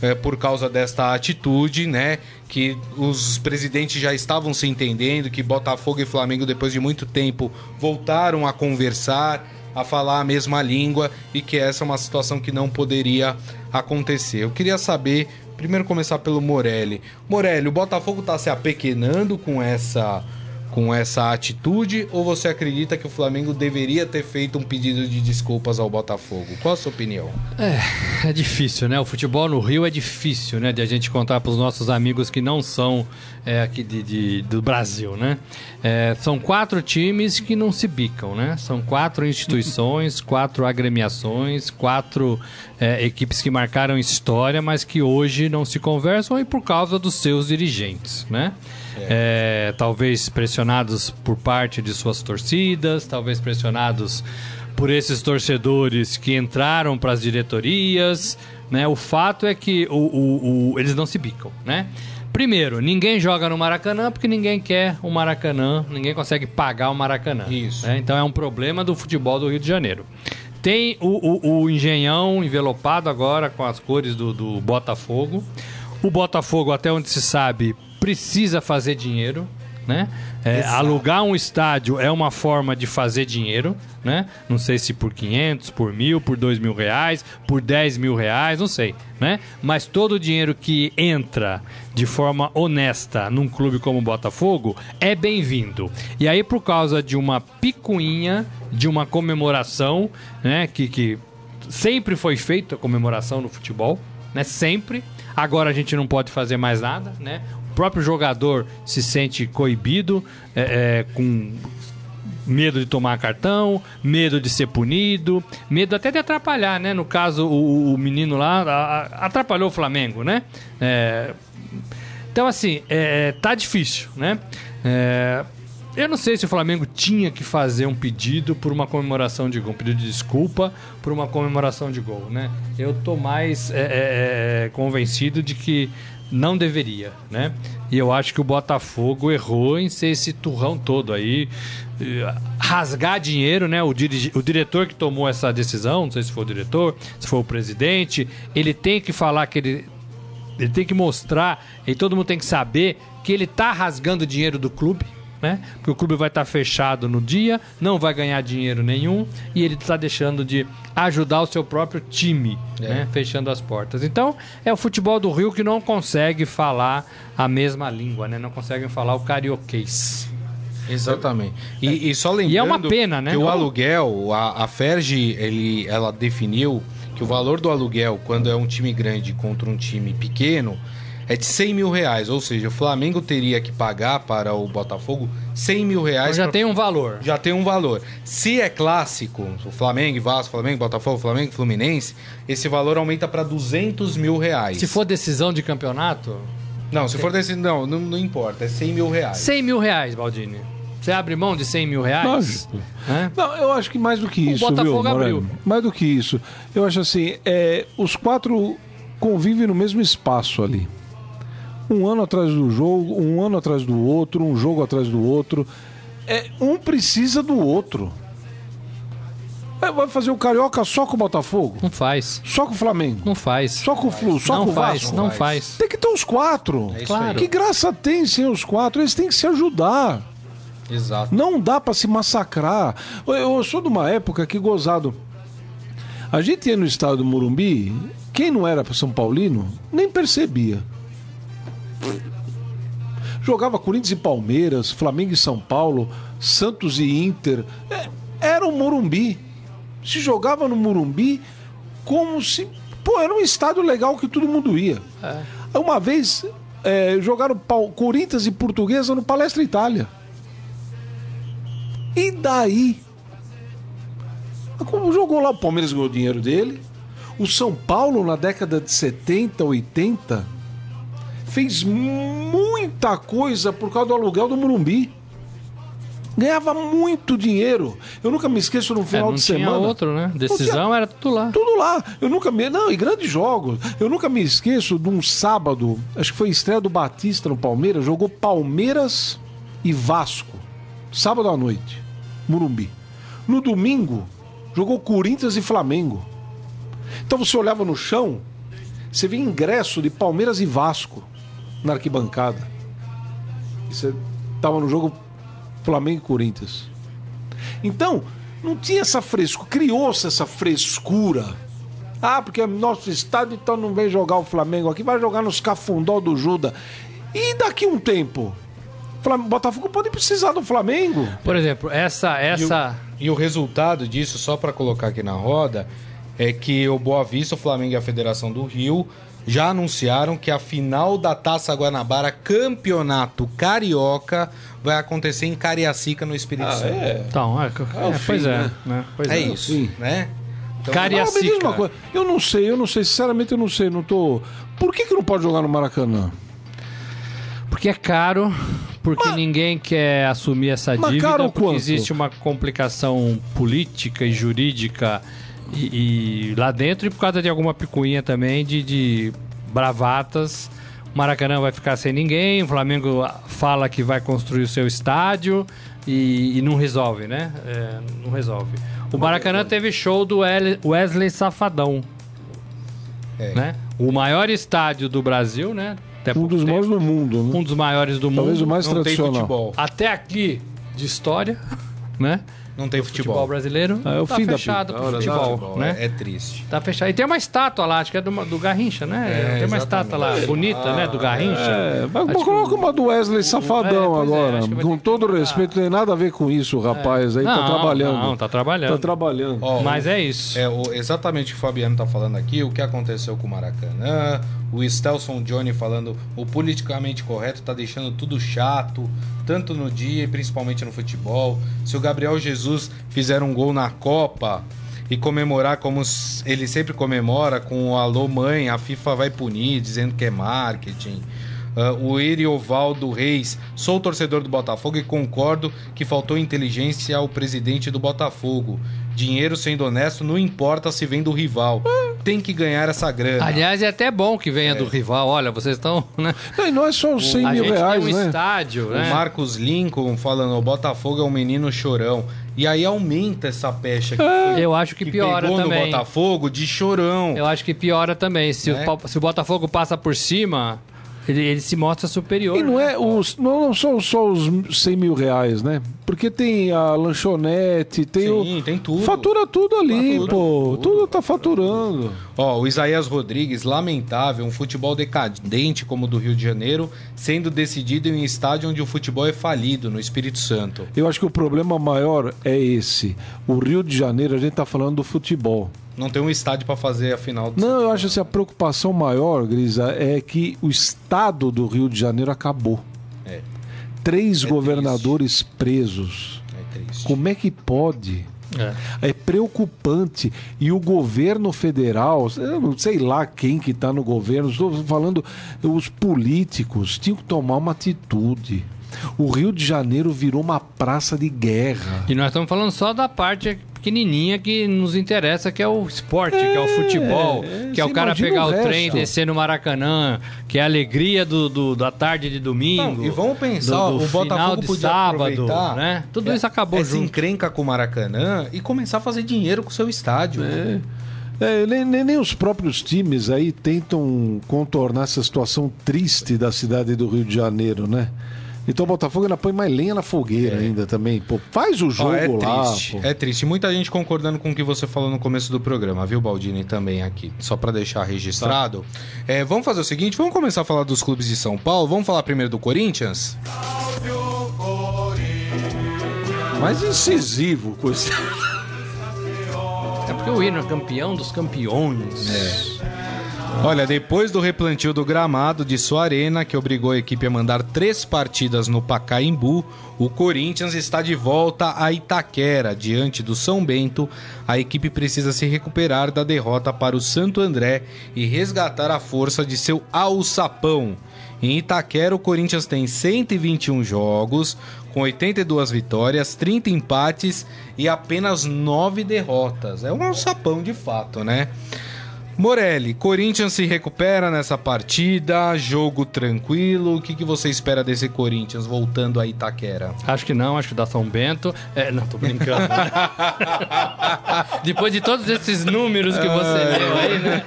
é, por causa desta atitude, né? Que os presidentes já estavam se entendendo, que Botafogo e Flamengo, depois de muito tempo, voltaram a conversar, a falar a mesma língua e que essa é uma situação que não poderia acontecer. Eu queria saber, primeiro começar pelo Morelli. Morelli, o Botafogo está se apequenando com essa com essa atitude ou você acredita que o Flamengo deveria ter feito um pedido de desculpas ao Botafogo? Qual a sua opinião? É difícil, né? O futebol no Rio é difícil, né? De a gente contar para os nossos amigos que não são é, aqui de, de- do Brasil, né? É, são quatro times que não se bicam, né? São quatro instituições, *laughs* quatro agremiações, quatro é, equipes que marcaram história, mas que hoje não se conversam e por causa dos seus dirigentes, né? É, talvez pressionados por parte de suas torcidas, talvez pressionados por esses torcedores que entraram para as diretorias, né? O fato é que o, o- o- eles não se bicam, né? Primeiro, ninguém joga no Maracanã porque ninguém quer o Maracanã, ninguém consegue pagar o Maracanã. Isso. né? Então é um problema do futebol do Rio de Janeiro. Tem o, o- o engenhão envelopado agora com as cores do, do Botafogo. O Botafogo, até onde se sabe, precisa fazer dinheiro. Né? É, alugar um estádio é uma forma de fazer dinheiro, né? Não sei se por 500, por mil, por dois mil reais, por 10 mil reais, não sei, né? Mas todo o dinheiro que entra de forma honesta num clube como o Botafogo é bem-vindo. E aí, por causa de uma picuinha, de uma comemoração, né? Que, que sempre foi feita a comemoração no futebol, né? Sempre. Agora a gente não pode fazer mais nada, né? Próprio jogador se sente coibido, é, é, com medo de tomar cartão, medo de ser punido, medo até de atrapalhar, né? No caso, o, o menino lá a- a- atrapalhou o Flamengo, né? É, então, assim, é, tá difícil, né? É, eu não sei se o Flamengo tinha que fazer um pedido por uma comemoração de gol, um pedido de desculpa por uma comemoração de gol, né? Eu tô mais é, é, é, convencido de que não deveria, né? E eu acho que o Botafogo errou em ser esse turrão todo aí, eh, rasgar dinheiro, né? O, dirige- o diretor que tomou essa decisão, não sei se foi o diretor, se foi o presidente, ele tem que falar que ele ele tem que mostrar, e todo mundo tem que saber que ele tá rasgando dinheiro do clube, né? Porque o clube vai estar fechado no dia, não vai ganhar dinheiro nenhum e ele está deixando de ajudar o seu próprio time, né? Fechando as portas. Então, é o futebol do Rio que não consegue falar a mesma língua, né? Não conseguem falar o carioquês. Exatamente. E, e só lembrando E é uma pena, né? que o aluguel, a, a Ferge, ele, ela definiu que o valor do aluguel, quando é um time grande contra um time pequeno, é de 100 mil reais. Ou seja, o Flamengo teria que pagar para o Botafogo 100 mil reais. já pra- tem um valor. já tem um valor. Se é clássico, o Flamengo Vasco, Flamengo, Botafogo, Flamengo, Fluminense, esse valor aumenta para 200 mil reais. Se for decisão de campeonato, Não, se for desse. Não, não, não importa, é 100 mil reais. 100 mil reais, Baldini. Você abre mão de 100 mil reais? Lógico. Né? Não, eu acho que mais do que O isso, Botafogo viu, abriu. Mais do que isso. Eu acho assim, é, os quatro convivem no mesmo espaço ali. Um ano atrás do jogo, um ano atrás do outro, um jogo atrás do outro. É, um precisa do outro. É, Vai fazer o Carioca só com o Botafogo? Não faz. Só com o Flamengo? Não faz. Só com o Flu? Só não com o faz, Vasco? não Faz. faz. Tem que ter os quatro. É Claro. Que graça tem sem os quatro? Eles têm que se ajudar. Exato. Não dá pra se massacrar. Eu, eu sou de uma época que gozado. A gente ia no estado do Morumbi, quem não era São Paulino, nem percebia. Jogava Corinthians e Palmeiras, Flamengo e São Paulo, Santos e Inter. É, era o Morumbi. Se jogava no Morumbi como se. Pô, era um estádio legal que todo mundo ia. Uma vez é, jogaram Pau- Corinthians e Portuguesa no Palestra Itália. E daí? Como jogou lá, o Palmeiras ganhou o dinheiro dele. O São Paulo, na década de 70, 80, fez muita coisa por causa do aluguel do Morumbi. Ganhava muito dinheiro. Eu nunca me esqueço no É, final não de tinha semana. outro, né? Decisão era tudo lá. Tudo lá. Eu nunca me. Não, e grandes jogos. Eu nunca me esqueço de um sábado, acho que foi a estreia do Batista no Palmeiras, jogou Palmeiras e Vasco. Sábado à noite. Murumbi. No domingo, jogou Corinthians e Flamengo. Então você olhava no chão, você via ingresso de Palmeiras e Vasco na arquibancada. E você tava no jogo Flamengo e Corinthians. Então, não tinha essa frescura, criou-se essa frescura. Ah, porque é nosso estádio, então não vem jogar o Flamengo aqui, vai jogar nos cafundó do Juda. E daqui um tempo? Botafogo pode precisar do Flamengo. Por exemplo, essa. E o, essa... e o resultado disso, só para colocar aqui na roda, é que o Boa Vista, o Flamengo e a Federação do Rio já anunciaram que a final da Taça Guanabara Campeonato Carioca vai acontecer em Cariacica, no Espírito Santo. É, Então, é, é, fim, pois é. né? né? Pois é. isso, sim. né? Então, Cari- Ah, uma Cariacica. coisa. Eu não sei, eu não sei, sinceramente eu não sei, não tô. Por que, que não pode jogar no Maracanã? Porque é caro, porque ninguém quer assumir essa Mas dívida, caro porque quanto? existe uma complicação política e jurídica e, e lá dentro e por causa de alguma picuinha também de, de bravatas. O Maracanã vai ficar sem ninguém, o Flamengo fala que vai construir o seu estádio e, e não resolve, né? É, não resolve. O Maracanã teve show do Wesley Safadão. É. Né? O maior estádio do Brasil, né? Até Um dos tempo. maiores do mundo, né? Um dos maiores do Talvez mundo. o mais Não tem tradicional. futebol. Até aqui de história, *laughs* né? Não tem Futebol, futebol. brasileiro Ah, é o tá fim da fechado pica. pro da futebol, né? É, é triste. Tá fechado. E tem uma estátua lá, acho que é do, do Garrincha, né? É, tem uma estátua lá, bonita, né? Do Garrincha. É, mas Acho que coloca uma do Wesley Safadão pois é, agora. que Com que todo colocar. respeito, não tem nada a ver com isso, o rapaz aí tá Não, trabalhando. Não, tá trabalhando. Tá trabalhando. Ó, Mas é isso. É, o- exatamente o que o Fabiano tá falando aqui, o que aconteceu com o Maracanã, o Stelson Johnny falando o politicamente correto tá deixando tudo chato, tanto no dia e principalmente no futebol. Se o Gabriel Jesus fizer um gol na Copa e comemorar como ele sempre comemora, com o alô mãe, a FIFA vai punir, dizendo que é marketing. Ah, o Eriovaldo Reis, sou torcedor do Botafogo e concordo que faltou inteligência ao presidente do Botafogo. Dinheiro sendo honesto não importa se vem do rival. Tem que ganhar essa grana. Aliás, é até bom que venha do rival. Olha, vocês estão. Né? Não, e não é só os 100 a mil gente reais, tem um né? estádio, O né? Marcos Lincoln falando, o Botafogo é um menino chorão. E aí aumenta essa pecha que, foi- Eu acho que, que piora pegou também. no Botafogo de chorão. Eu acho que piora também. Se, Né? o, Pa- se o Botafogo passa por cima, ele, ele se mostra superior. E não né? é os, não, não são só os 100 mil reais, né? Porque tem a lanchonete, tem Sim, o. tem tudo. Fatura tudo ali, Fatura pô. tudo. Tudo tá faturando. Ó, o Isaías Rodrigues, lamentável, um futebol decadente como o do Rio de Janeiro, sendo decidido em um estádio onde o futebol é falido, no Espírito Santo. Eu acho que o problema maior é esse. O Rio de Janeiro, a gente tá falando do futebol. Não tem um estádio pra fazer a final do Não, eu acho que a preocupação maior, Grisa, é que o estado do Rio de Janeiro acabou. É. Três É governadores presos. É triste. Como é que pode? É. É preocupante. E o governo federal, eu não sei lá quem que está no governo, estou falando, os políticos tinham que tomar uma atitude. O Rio de Janeiro virou uma praça de guerra. E nós estamos falando só da parte pequenininha que nos interessa, que é o esporte, que é o futebol, é, que é o cara pegar o o, trem, descer no Maracanã, que é a alegria do, do- da tarde de domingo. Não, e vamos pensar, do- do o Botafogo final de podia sábado, aproveitar, né? Tudo isso acabou essa junto. encrenca com o Maracanã e começar a fazer dinheiro com o seu estádio. É, nem, nem- nem os próprios times aí tentam contornar essa situação triste da cidade do Rio de Janeiro, né? Então o Botafogo ainda põe mais lenha na fogueira ainda também. Pô, faz o jogo Ó, é lá. triste, pô. é triste. Muita gente concordando com o que você falou no começo do programa, viu, Baldini, também aqui. Só pra deixar registrado. É, vamos fazer o seguinte, vamos começar a falar dos clubes de São Paulo. Vamos falar primeiro do Corinthians? Mais incisivo com esse. É porque o hino é campeão dos campeões. Olha, depois do replantio do gramado de sua arena, que obrigou a equipe a mandar três partidas no Pacaembu, o Corinthians está de volta a Itaquera. Diante do São Bento, a equipe precisa se recuperar da derrota para o Santo André e resgatar a força de seu alçapão. Em Itaquera, o Corinthians tem 121 jogos, com 82 vitórias, 30 empates e apenas 9 derrotas. É um alçapão de fato, né? Morelli, Corinthians se recupera nessa partida, jogo tranquilo. O que, que você espera desse Corinthians voltando a Itaquera? Acho que não, acho que dá São Bento. É, não, tô brincando. *laughs* Depois de todos esses números que você leu aí, né?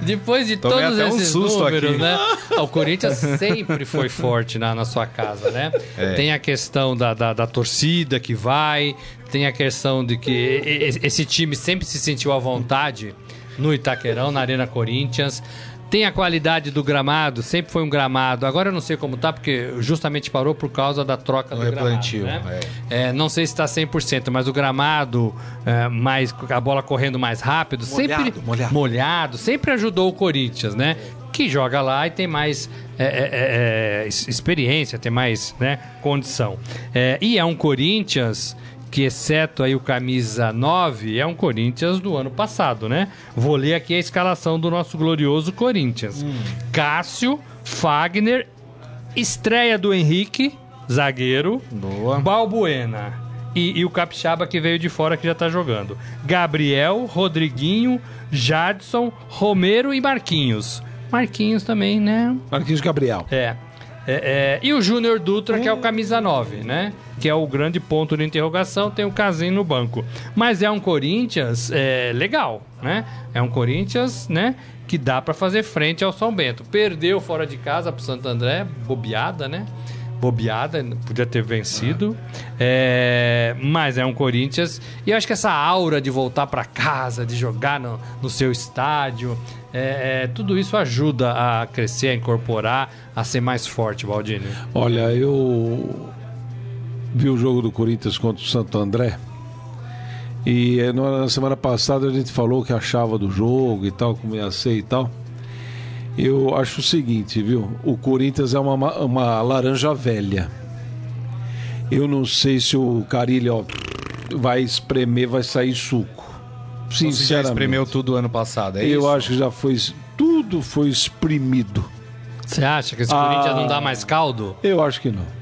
Depois de Tomei todos um esses susto números, aqui. né? O Corinthians sempre foi forte na, na sua casa, né? É. Tem a questão da, da, da torcida que vai, tem a questão de que esse time sempre se sentiu à vontade no Itaquerão, na Arena Corinthians. Tem a qualidade do gramado, sempre foi um gramado. Agora eu não sei como tá, porque justamente parou por causa da troca Do do, replantio, gramado. Né? é. É, não sei se está 100%, mas o gramado, é, mais, a bola correndo mais rápido, sempre molhado. molhado, sempre ajudou o Corinthians, né? Que joga lá e tem mais é, é, é, é, experiência, tem mais né, condição. É, e é um Corinthians que, exceto aí o camisa 9, é um Corinthians do ano passado, né? Vou ler aqui a escalação do nosso glorioso Corinthians. Cássio, Fagner, estreia do Henrique, zagueiro. Boa. Balbuena. E, e o Capixaba que veio de fora que já tá jogando. Gabriel, Rodriguinho, Jadson, Romero e Marquinhos. Marquinhos também, né? Marquinhos Gabriel. É. É, é, e o Júnior Dutra, que é o camisa 9, né? Que é o grande ponto de interrogação, tem o Casim no banco. Mas é um Corinthians é, legal, né? É um Corinthians, né? Que dá pra fazer frente ao São Bento. Perdeu fora de casa pro Santo André, bobeada, né? Bobeada, podia ter vencido. É, mas é um Corinthians. E eu acho que essa aura de voltar pra casa, de jogar no, no seu estádio, é, é, tudo isso ajuda a crescer, a incorporar, a ser mais forte, Baldini. Olha, eu vi o jogo do Corinthians contra o Santo André. E eh, na semana passada a gente falou o que achava do jogo e tal, como ia ser e tal. Eu acho o seguinte, viu? O Corinthians é uma, ma- uma laranja velha. Eu não sei se o Carilho ó, vai espremer, vai sair suco. Você já Sinceramente. espremeu tudo ano passado, é eu isso? acho que já foi. Tudo foi exprimido. Você acha que esse Ah. Corinthians não dá mais caldo? Eu acho que não.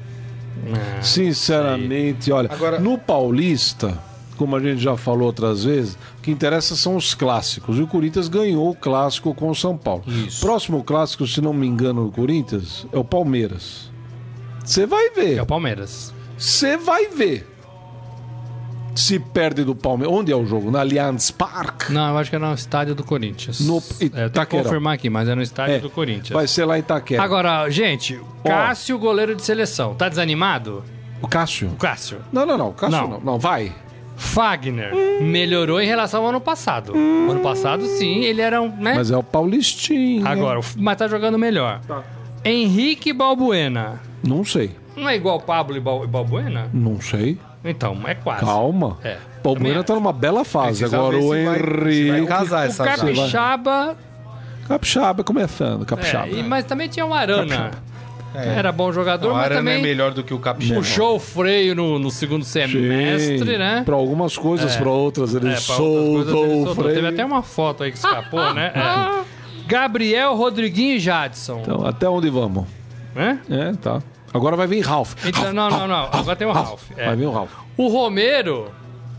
Ah, Sinceramente, olha, Agora- no Paulista, como a gente já falou outras vezes, o que interessa são os clássicos. E o Corinthians ganhou o clássico com o São Paulo. Isso. Próximo clássico, se não me engano, do Corinthians é o Palmeiras. Você vai É ver. o Palmeiras. Você vai ver. Se perde do Palmeiras. Onde é o jogo? Na Allianz Parque? Não, eu acho que é no estádio do Corinthians. No é, que Itaquerão. confirmar aqui, mas é no estádio É, do Corinthians. Vai ser lá em Itaquera. Agora, gente, Cássio, goleiro de seleção, tá desanimado? O Cássio? O Cássio. Não, não, não. Cássio Não. não. Não, vai. Fagner melhorou em relação ao ano passado. Ano passado, sim, ele era um. Né? Mas é o Paulistinho. Agora, mas tá jogando melhor. Henrique Balbuena. Não sei. Não é igual Pablo e Balbuena? Não sei. Então, é quase. Calma. É. Palmeiras Também tá numa bela fase. Precisa Agora ver o se vai- se vai Henrique. casar O essa. Capixaba. Capixaba começando, Capixaba. É, e- mas também tinha o Arana. Era bom jogador, O mas Arana também é melhor do que o Capixaba. puxou o freio no, no segundo semestre, né? Para algumas coisas, para outras ele É, pra outras coisas soltou ele o soltou. freio. Teve até uma foto aí que escapou, né? *laughs* É. Gabriel, Rodriguinho e Jadson. Então, até onde vamos? né? É, tá. Agora vai vir Ralph. Então, Ralph, não, Ralph, não, não. Agora tem o Ralph. É. Vai vir o Ralph. O Romero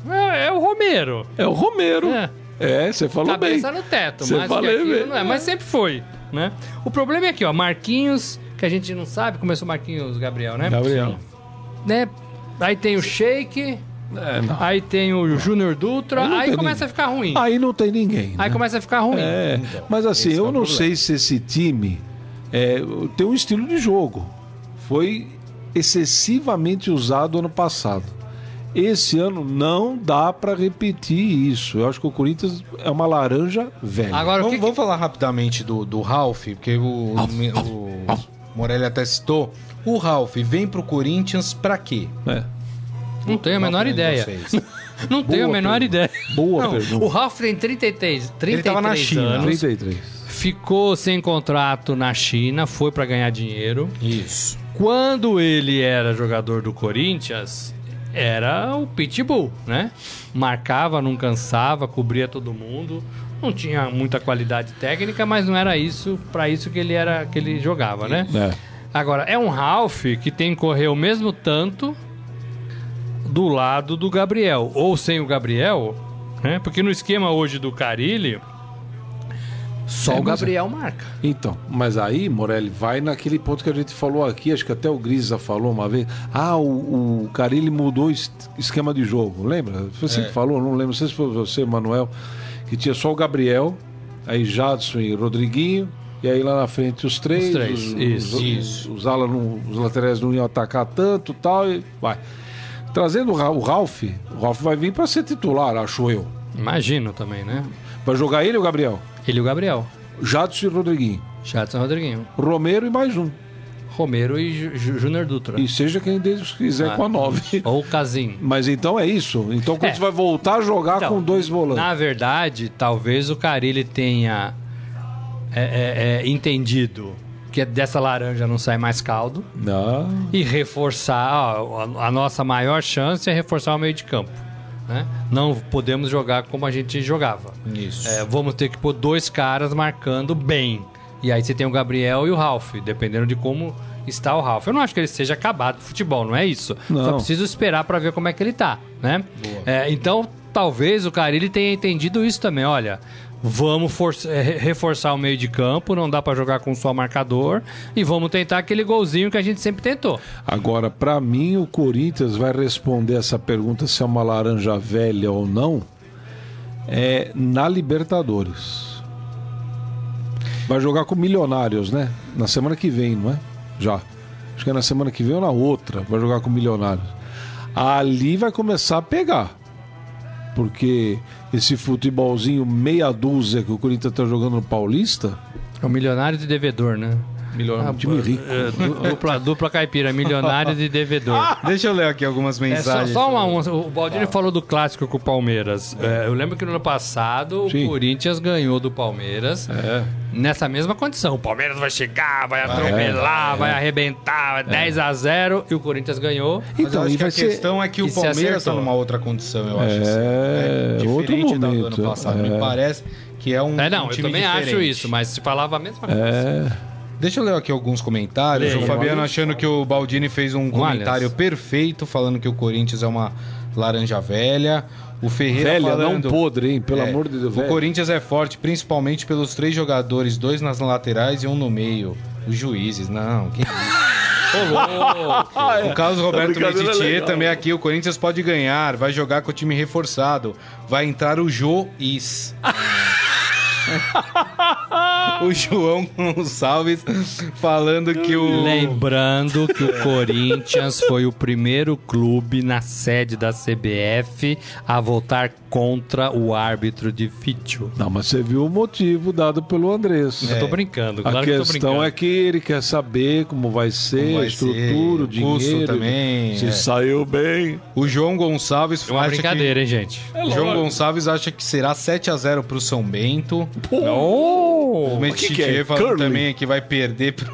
é, é o Romero. É o Romero. É. É, você falou bem. Cabeça no teto, Você mas falei bem. não é. Mas sempre foi, né? O problema é aqui, ó. Marquinhos, que a gente não sabe, começou Marquinhos Gabriel, né? Gabriel. né? Aí tem o Shake, É, não. aí tem o Júnior Dutra, Aí começa ninguém. a ficar ruim. Aí não tem ninguém. Aí né? começa a ficar ruim. É, mas assim, é eu o não problema. sei se esse time é, tem um estilo de jogo. Foi excessivamente usado ano passado. Esse ano não dá pra repetir isso. Eu acho que o Corinthians é uma laranja velha. Agora, o Vamos, que, vamos falar rapidamente do, do Ralph, porque o, o Morelli até citou. O Ralph vem pro Corinthians pra quê? É. Não tenho a menor ideia. *laughs* Não tenho a menor pergunta. ideia. Boa Não, pergunta. o Ralf tem 33, 33 Ele tava na China, anos, 33. ficou sem contrato na China, foi pra ganhar dinheiro. Isso. Quando ele era jogador do Corinthians, era o pitbull, né? Marcava, não cansava, cobria todo mundo. Não tinha muita qualidade técnica, mas não era isso para isso que ele era que ele jogava, né? É. Agora, é um Ralph que tem que correr o mesmo tanto do lado do Gabriel. Ou sem o Gabriel, né? Porque no esquema hoje do Carilli, só É, o mas- Gabriel marca. Então, mas aí, Morelli, vai naquele ponto que a gente falou aqui, acho que até o Grisa falou uma vez. Ah, o, o Carilli mudou o es- esquema de jogo, lembra? Você que falou, não lembro, não sei se foi você, Manuel, que tinha só o Gabriel, aí Jadson e Rodriguinho, e aí lá na frente os três. Os três, os, isso, os, isso. Os, ala não- os laterais não iam atacar tanto tal, e vai. Trazendo o, Ra- o Ralf, o Ralf vai vir para ser titular, acho eu. Imagino também, né? Vai jogar ele ou o Gabriel? Ele e o Gabriel. Jadson e Rodriguinho. Jadson Rodriguinho. Romero e mais um. Romero e Júnior Dutra. E seja quem Deus quiser Ah. com a 9. *laughs* Ou Casim. Mas então é isso. Então quando É. você vai voltar a jogar Então, com dois volantes. Na verdade, talvez o Carilli tenha é, é, é, entendido que dessa laranja não sai mais caldo Não. e reforçar. ó, a, a nossa maior chance é reforçar o meio de campo. Né? Não podemos jogar como a gente jogava. Isso. É, vamos ter que pôr dois caras marcando bem. E aí você tem o Gabriel e o Ralf, dependendo de como está o Ralf. Eu não acho que ele seja acabado de futebol, não é isso. Não. Só preciso esperar para ver como é que ele tá, né? É, então talvez o Carilli tenha entendido isso também. Olha, vamos re- reforçar o meio de campo, não dá pra jogar com só marcador e vamos tentar aquele golzinho que a gente sempre tentou. Agora, pra mim, o Corinthians vai responder essa pergunta se é uma laranja velha ou não é na Libertadores. Vai jogar com Milionários, né? Na semana que vem, não é? Já. Acho que é na semana que vem ou na outra. Vai jogar com Milionários. Ali vai começar a pegar. Porque esse futebolzinho meia dúzia que o Corinthians tá jogando no Paulista, É o milionário de devedor, né? Milionário. time rico. É, du- *laughs* dupla, dupla caipira, milionário de devedor. *laughs* Deixa eu ler aqui algumas É só, mensagens. só uma, uma- O Baldini falou do clássico com o Palmeiras. É, eu lembro que no ano passado Sim. o Corinthians ganhou do Palmeiras É. nessa mesma condição. O Palmeiras vai chegar, vai atropelar, vai arrebentar, 10 a 0 e o Corinthians ganhou. Mas eu Então, acho que a ser. questão é que o Palmeiras está numa outra condição, eu acho. É, assim. outro diferente da do momento, ano passado. é. Me parece que é um, É, não, um eu também acho diferente. isso, mas se falava a mesma coisa. É. Deixa eu ler aqui alguns comentários. Leia. O Fabiano achando que o Baldini fez um comentário perfeito, falando que o Corinthians é uma laranja velha. O Ferreira Velha, falando... não podre, hein? Pelo É, amor de Deus. O velha. Corinthians é forte, principalmente pelos três jogadores, dois nas laterais e um no meio. Os juízes, não. Que... o Carlos Roberto é Meditier legal. também aqui. O Corinthians pode ganhar, vai jogar com o time reforçado. Vai entrar o Jois. *laughs* *laughs* o João Gonçalves falando que o. Lembrando que o Corinthians foi o primeiro clube na sede da CBF a votar contra o árbitro de vídeo. Não, mas você viu o motivo dado pelo Andrés. Eu tô brincando, claro A que questão brincando. é que ele quer saber como vai ser, Como a vai estrutura, ser, o dinheiro. custo também, Se é. saiu bem. O João Gonçalves É uma acha brincadeira, hein, gente? que. O João Gonçalves acha que será 7 a 0 pro São Bento. Oh! O que que é? Falando também que vai perder pro,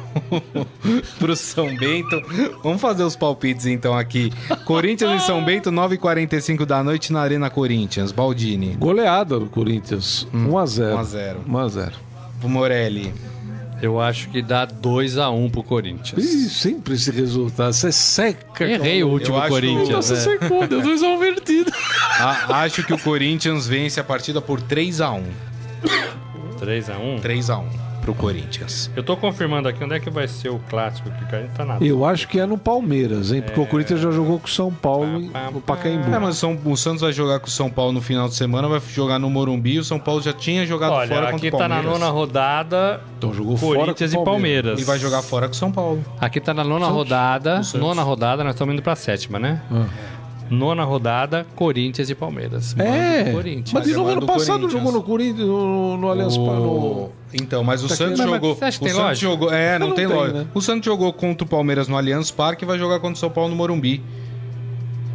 *laughs* pro São Bento. Vamos fazer os palpites então aqui. *laughs* Corinthians e São Bento, 9h45 da noite na Arena Corinthians. Baldini. Goleada do Corinthians. 1x0. 1 a 0. 1x0. O Morelli. Eu acho que dá 2x1 pro Corinthians. Ih, sempre esse resultado. Você seca. Errei o último Eu acho- Corinthians. Nossa, é. secou. Deu 2x1 vertido. A- acho que o Corinthians vence a partida por 3 a 1 3x1? 3 a 1 pro Corinthians. Eu tô confirmando aqui onde é que vai ser o clássico aqui, que a gente tá na. Eu acho que é no Palmeiras, hein? Porque o Corinthians já jogou com o São Paulo em- no Pacaembu. É, mas o São- o Santos vai jogar com o São Paulo no final de semana, vai jogar no Morumbi. O São Paulo já tinha jogado fora Olha, contra aqui o tá na Palmeiras. nona rodada, Então jogou fora Corinthians com e o Palmeiras. E vai jogar fora com o São Paulo. Aqui tá na nona Santos. rodada. O. Nona rodada, nós estamos indo pra sétima, né? Ah. Nona rodada, Corinthians e Palmeiras. É, Corinthians. mas de Mas novo é ano do passado Corinthians. jogou no Corinthians, no, no Allianz O- Parque. Então, mas o Tá Santos aqui- Mas jogou. você acha que o tem Santos lógica? jogou. É, não, Não tem tem, lógica. né? O Santos jogou contra o Palmeiras no Allianz Parque e vai jogar contra o São Paulo no Morumbi.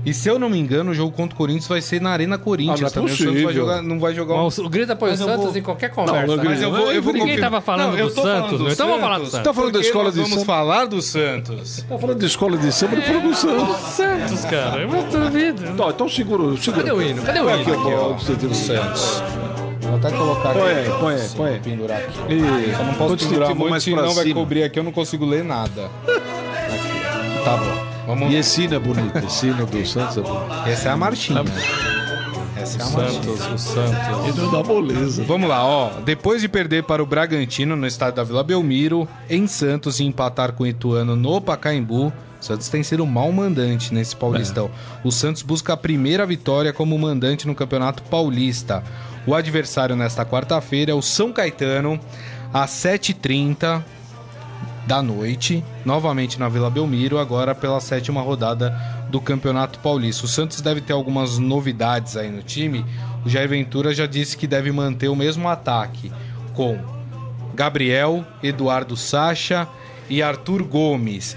E se eu não me engano, o jogo contra o Corinthians vai ser na Arena Corinthians Ah, não é também. O Santos vai possível. jogar, não vai jogar o Mas O Grita põe o Santos vou- em qualquer conversa. não, né? Mas eu vou, eu vou Ninguém confirmar. tava falando eu do tô falando Santos, do meu. Então vamos falar do Santos. Santos. Tá falando da escola de vamos falar do Santos. Tá falando de escola de samba, ele falou do Santos. Santos, cara. Eu duvido. Então, então segura, segura. Cadê o hino? Cadê o hino? aqui, Aqui, ó, ó, você tem do Santos. Vou até colocar aqui. Põe aí, põe Assim, põe. Pendurar aqui. E... Eu não posso pendurar muito, mais senão pra vai cima? cobrir aqui, eu não consigo ler nada. Aqui. Tá bom. Vamos... E esse hino é bonito, esse hino do Santos é bonito. Essa é a marchinha. Essa é a marchinha. Santos, o Santos. Hino da moleza. Vamos lá, ó. Depois de perder para o Bragantino no estádio da Vila Belmiro, em Santos e empatar com o Ituano no Pacaembu, o Santos tem sido mal mandante nesse Paulistão. O Santos busca a primeira vitória como mandante no Campeonato Paulista. O adversário nesta quarta-feira é o São Caetano, às 7h30 da noite, novamente na Vila Belmiro, agora pela sétima rodada do Campeonato Paulista. O Santos deve ter algumas novidades aí no time. O Jair Ventura já disse que deve manter o mesmo ataque com Gabriel, Eduardo Sacha e Arthur Gomes.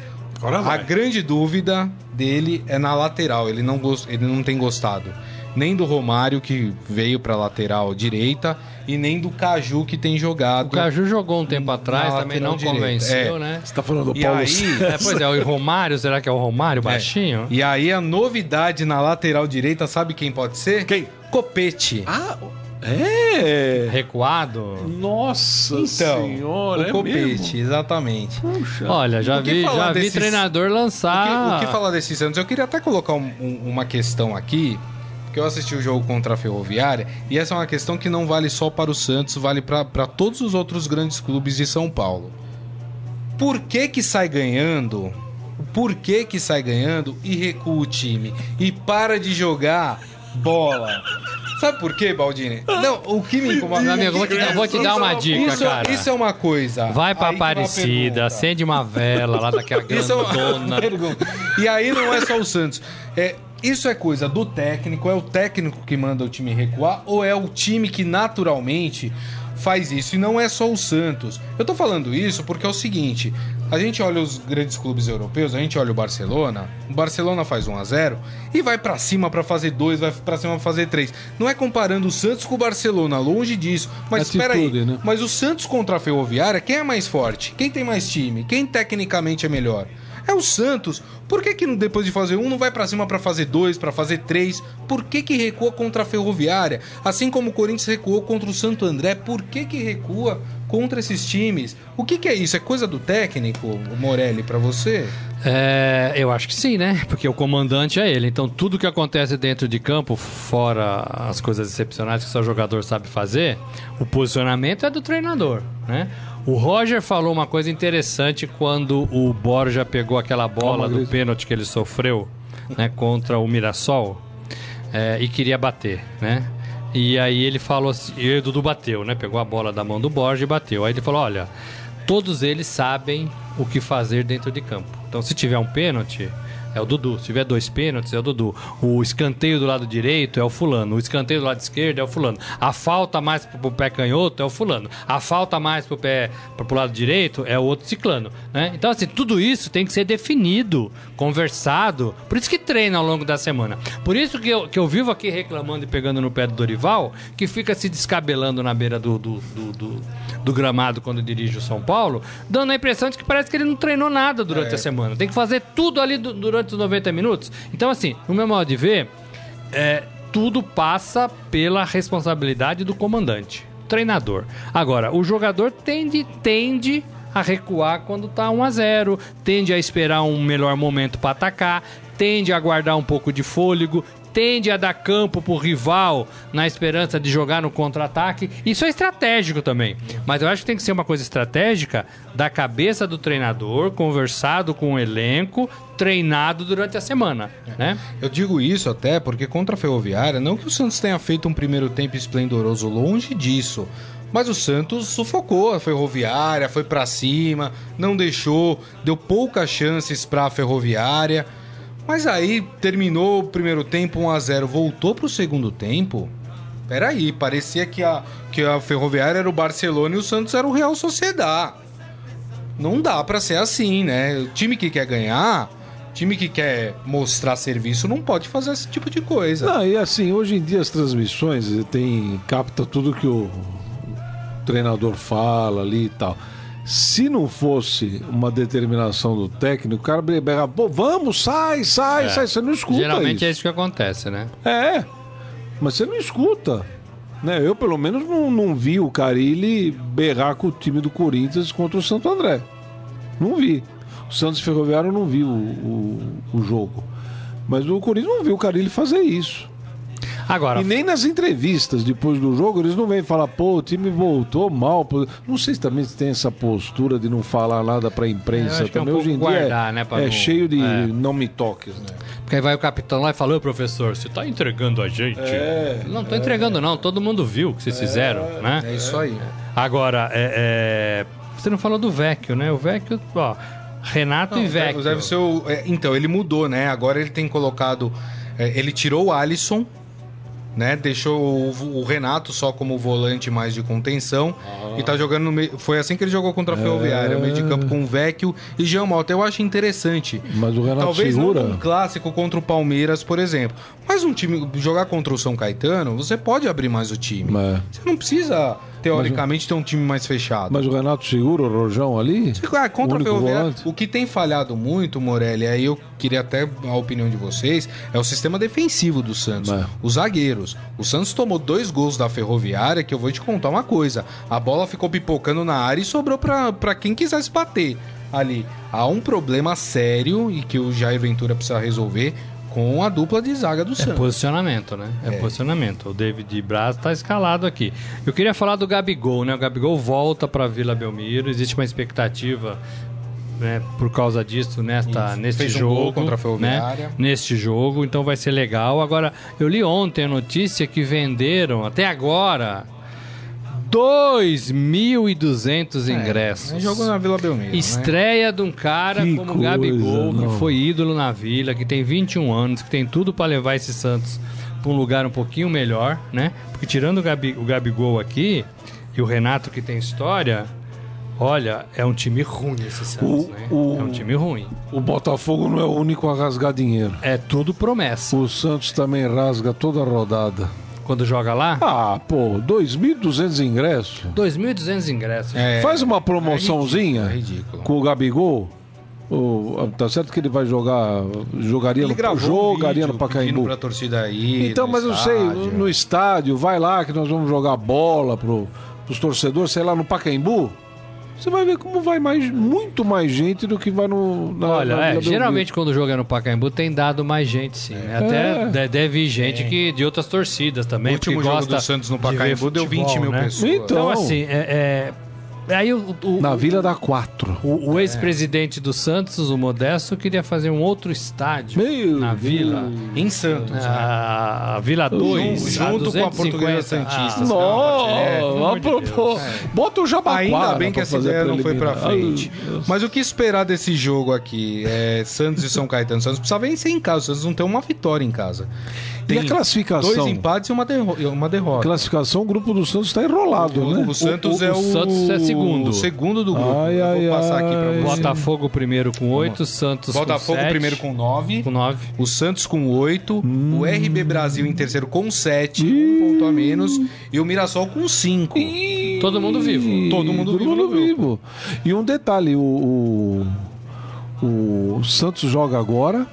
A grande dúvida dele é na lateral. Ele não, ele não tem gostado nem do Romário, que veio para lateral direita, e nem do Caju, que tem jogado. O Caju jogou um tempo atrás, também não direita. convenceu, É. né? Você tá falando do E Paulo aí, César? É, pois é, o Romário, será que é o Romário baixinho? E aí a novidade na lateral direita, sabe quem pode ser? Quem? Copete. Ah, é. Recuado? Nossa então, senhora, o é Copete, mesmo? exatamente. Puxa. Olha, já vi, já vi desses- treinador O que, lançar. o que falar desse Santos? Eu queria até colocar um- um- uma questão aqui, porque eu assisti o jogo contra a Ferroviária e essa é uma questão que não vale só para o Santos, vale para todos os outros grandes clubes de São Paulo. Por que que sai ganhando? Por que que sai ganhando e recua o time e para de jogar bola? Sabe por quê, Baldini? Não, o que me incomoda. Meu amigo, vou te dar, vou te dar uma dica, isso, cara. Isso é uma coisa. Vai pra Aí Aparecida, acende uma vela lá daquela *laughs* Isso é uma grandona. pergunta. E aí não é só o Santos. É, isso é coisa do técnico, é o técnico que manda o time recuar ou é o time que naturalmente faz isso? E não é só o Santos. Eu tô falando isso porque é o seguinte, a gente olha os grandes clubes europeus, a gente olha o Barcelona, o Barcelona faz 1 a 0 e vai pra cima pra fazer 2, vai pra cima pra fazer 3. Não é comparando o Santos com o Barcelona, longe disso. Mas espera aí, né? mas o Santos contra a Ferroviária, quem é mais forte? Quem tem mais time? Quem tecnicamente é melhor? É o Santos. Por que, que depois de fazer um não vai pra cima pra fazer dois, pra fazer três? Por que, que recua contra a Ferroviária? Assim como o Corinthians recuou contra o Santo André, por que, que recua contra esses times? O que, que é isso? É coisa do técnico, Morelli, pra você? É, eu acho que sim, né? Porque o comandante é ele. Então tudo que acontece dentro de campo, fora as coisas excepcionais que só jogador sabe fazer, o posicionamento é do treinador, né? O Roger falou uma coisa interessante quando o Borja pegou aquela bola do pênalti que ele sofreu, né, contra o Mirassol é, e queria bater, né? E aí ele falou assim, e o Dudu bateu, né? Pegou a bola da mão do Borja e bateu. Aí ele falou, olha, todos eles sabem o que fazer dentro de campo. Então se tiver um pênalti, é o Dudu. Se tiver dois pênaltis, é o Dudu. O escanteio do lado direito é o fulano. O escanteio do lado esquerdo é o fulano. A falta mais pro, pro pé canhoto é o fulano. A falta mais pro pé pro, pro lado direito é o outro ciclano, né? Então assim, tudo isso tem que ser definido, conversado. Por isso que treina ao longo da semana. Por isso que eu, que eu vivo aqui reclamando e pegando no pé do Dorival, que fica se descabelando na beira do, do, do, do- do gramado quando dirige o São Paulo, dando a impressão de que parece que ele não treinou nada durante a semana. Tem que fazer tudo ali du- durante os 90 minutos. Então, assim, no meu modo de ver, é, tudo passa pela responsabilidade do comandante, treinador. Agora, o jogador tende, tende a recuar quando tá 1 a 0, tende a esperar um melhor momento para atacar, tende a guardar um pouco de fôlego, tende a dar campo pro rival na esperança de jogar no contra-ataque. Isso é estratégico também. Mas eu acho que tem que ser uma coisa estratégica da cabeça do treinador, conversado com o elenco, treinado durante a semana, né? Eu digo isso até porque contra a Ferroviária, não que o Santos tenha feito um primeiro tempo esplendoroso, longe disso. Mas o Santos sufocou a Ferroviária, foi pra cima, não deixou, deu poucas chances pra Ferroviária. Mas aí terminou o primeiro tempo 1 a 0, voltou pro segundo tempo. Peraí, parecia que a, que a Ferroviária era o Barcelona e o Santos era o Real Sociedad. Não dá pra ser assim, né? O time que quer ganhar, time que quer mostrar serviço, não pode fazer esse tipo de coisa. Não, e assim, hoje em dia as transmissões eh, tem capta tudo que o treinador fala ali e tal. Se não fosse uma determinação do técnico, o cara berra, pô, vamos, sai, sai, sai, você não escuta Geralmente isso. é isso que acontece, né? É, mas você não escuta. Né? Eu, pelo menos, não, não vi o Carilli berrar com o time do Corinthians contra o Santo André. Não vi. O Santos Ferroviário não vi o, o, o jogo. Mas o Corinthians não viu o Carilli fazer isso. Agora, E nem nas entrevistas depois do jogo, eles não vêm falar, pô, o time voltou mal. pô. Não sei se também tem essa postura de não falar nada pra imprensa que é um também. Hoje em pouco dia guardar, é, né, é não- cheio de é. não me toques, né? porque aí vai o capitão lá e fala, ô professor, você tá entregando a gente? É, não tô entregando não, todo mundo viu o que vocês fizeram, né? É isso aí. Agora, é, é, você não falou do Vecchio, né? O Vecchio, ó, Renato e Vecchio. Deve ser o- é, então, ele mudou, né? Agora ele tem colocado. é, ele tirou o Alisson, né? Deixou o, o Renato só como volante mais de contenção. E tá jogando no meio. Foi assim que ele jogou contra a Ferroviária. Meio de campo com o Vecchio e Jean Mota. Eu acho interessante. Mas o Renato Talvez segura. não um clássico contra o Palmeiras, por exemplo. Mas um time jogar contra o São Caetano, você pode abrir mais o time. Mas, Você não precisa, teoricamente, ter um time mais fechado. mas o Renato segura o Rojão ali? Ah, contra O Ferroviária, volante? o que tem falhado muito, Morelli, aí eu queria até a opinião de vocês, é o sistema defensivo do Santos. É. Os zagueiros. O Santos tomou dois gols da Ferroviária, que eu vou te contar uma coisa. A bola ficou pipocando na área e sobrou pra quem quisesse bater ali. Há um problema sério e que o Jair Ventura precisa resolver com a dupla de zaga do É Santos. posicionamento, né? É, posicionamento. O David Braz tá escalado aqui. Eu queria falar do Gabigol, né? O Gabigol volta para Vila Belmiro. Existe uma expectativa, né? Por causa disso, nesta, neste Fez um jogo. gol contra a né? Neste jogo, então vai ser legal. Agora, eu li ontem a notícia que venderam, até agora, 2.200 ingressos. É jogo na Vila Belmiro. né? Estreia de um cara Que como o coisa, Gabigol, não. que foi ídolo na vila, que tem 21 anos, que tem tudo pra levar esse Santos pra um lugar um pouquinho melhor, né? Porque tirando o, Gabi, o Gabigol aqui e o Renato que tem história, olha, é um time ruim esse Santos, O- né? o- É um time ruim. O Botafogo não é o único a rasgar dinheiro. É tudo promessa. O Santos também rasga toda a rodada. Quando joga lá, Ah, pô, 2.200 ingressos. 2.200 ingressos. É, Faz uma promoçãozinha é ridículo. com o Gabigol. O- tá certo que ele vai jogar, jogaria Ele no um jogaria vídeo no Pacaembu. pra torcida aí. Então, no mas eu sei, estádio. no, no estádio, vai lá que nós vamos jogar bola pro, pros torcedores, sei lá, no Pacaembu. Você vai ver como vai mais, muito mais gente do que vai no. Na, Olha, na é, geralmente quando o jogo é no Pacaembu tem dado mais gente, sim. né? Até É. de- deve ir gente que, de outras torcidas O também. último porque jogo gosta do Santos no de Pacaembu deu 20 futebol, mil né? pessoas. Então, Então, assim, é, é- aí o, o- Na Vila dá quatro. o- o ex-presidente do Santos, o Modesto, queria fazer um outro estádio Meu na Deus. Vila. Em Santos, né? A Vila 2, junto com a Portuguesa Santista. É, pô, Deus. pô, bota o Jabaquara. Ainda bem que essa ideia não foi pra frente. Mas o que esperar desse jogo aqui? É Santos e São Caetano. Santos precisa vencer em casa. O Santos não tem uma vitória em casa. E a classificação? Dois empates e uma, derro uma derrota. Classificação, o grupo do Santos está enrolado, O, né? o Santos O- o- é o o Santos é segundo. o segundo do grupo. Ai, ai, vou passar aqui pra ai. você. Botafogo primeiro com 8, Santos Botafogo com 7, primeiro com 9. com 9. O Santos com 8, Hum. o RB Brasil em terceiro com 7, um ponto a menos, e o Mirassol com 5. Todo mundo vivo. Todo mundo Todo vivo mundo vivo. E um detalhe, o, o, o Santos joga agora,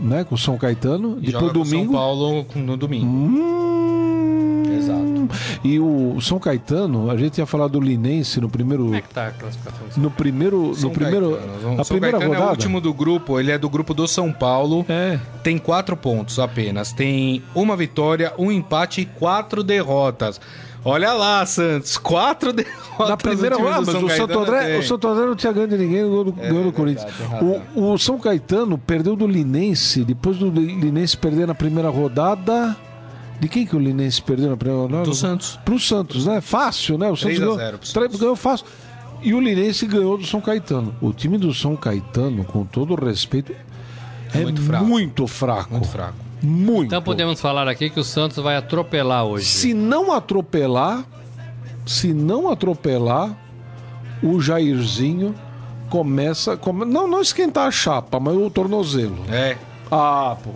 né, com o São Caetano, E depois joga com São domingo. Paulo no domingo. Hum, Exato. E o São Caetano, a gente ia falar do Linense no primeiro Como é que tá a classificação? no primeiro São no primeiro Caetano. A São primeira Caetano é o rodada. último do grupo, ele é do grupo do São Paulo. É. Tem quatro pontos apenas. Tem uma vitória, um empate e quatro derrotas. Olha lá, Santos. Quatro *laughs* derrotas. Na primeira rodada, mas São o Santo, Caetano André, o Santo André não tinha ganho de ninguém, ganhou do, ganhou do Corinthians. tem razão. O, o São Caetano perdeu do Linense, depois do Linense perder na primeira rodada. De quem que o Linense perdeu na primeira rodada? Do Santos. Pro Santos, né? Fácil, né? O Santos 3 a ganhou, 0 pro tre- Santos. ganhou fácil. E o Linense ganhou do São Caetano. O time do São Caetano, com todo o respeito, é Muito fraco. muito fraco. Muito fraco. Muito. Então podemos falar aqui que o Santos vai atropelar hoje. Se não atropelar, se não atropelar, o Jairzinho começa. Come... Não, não esquentar a chapa, mas o tornozelo. É. Ah, pô.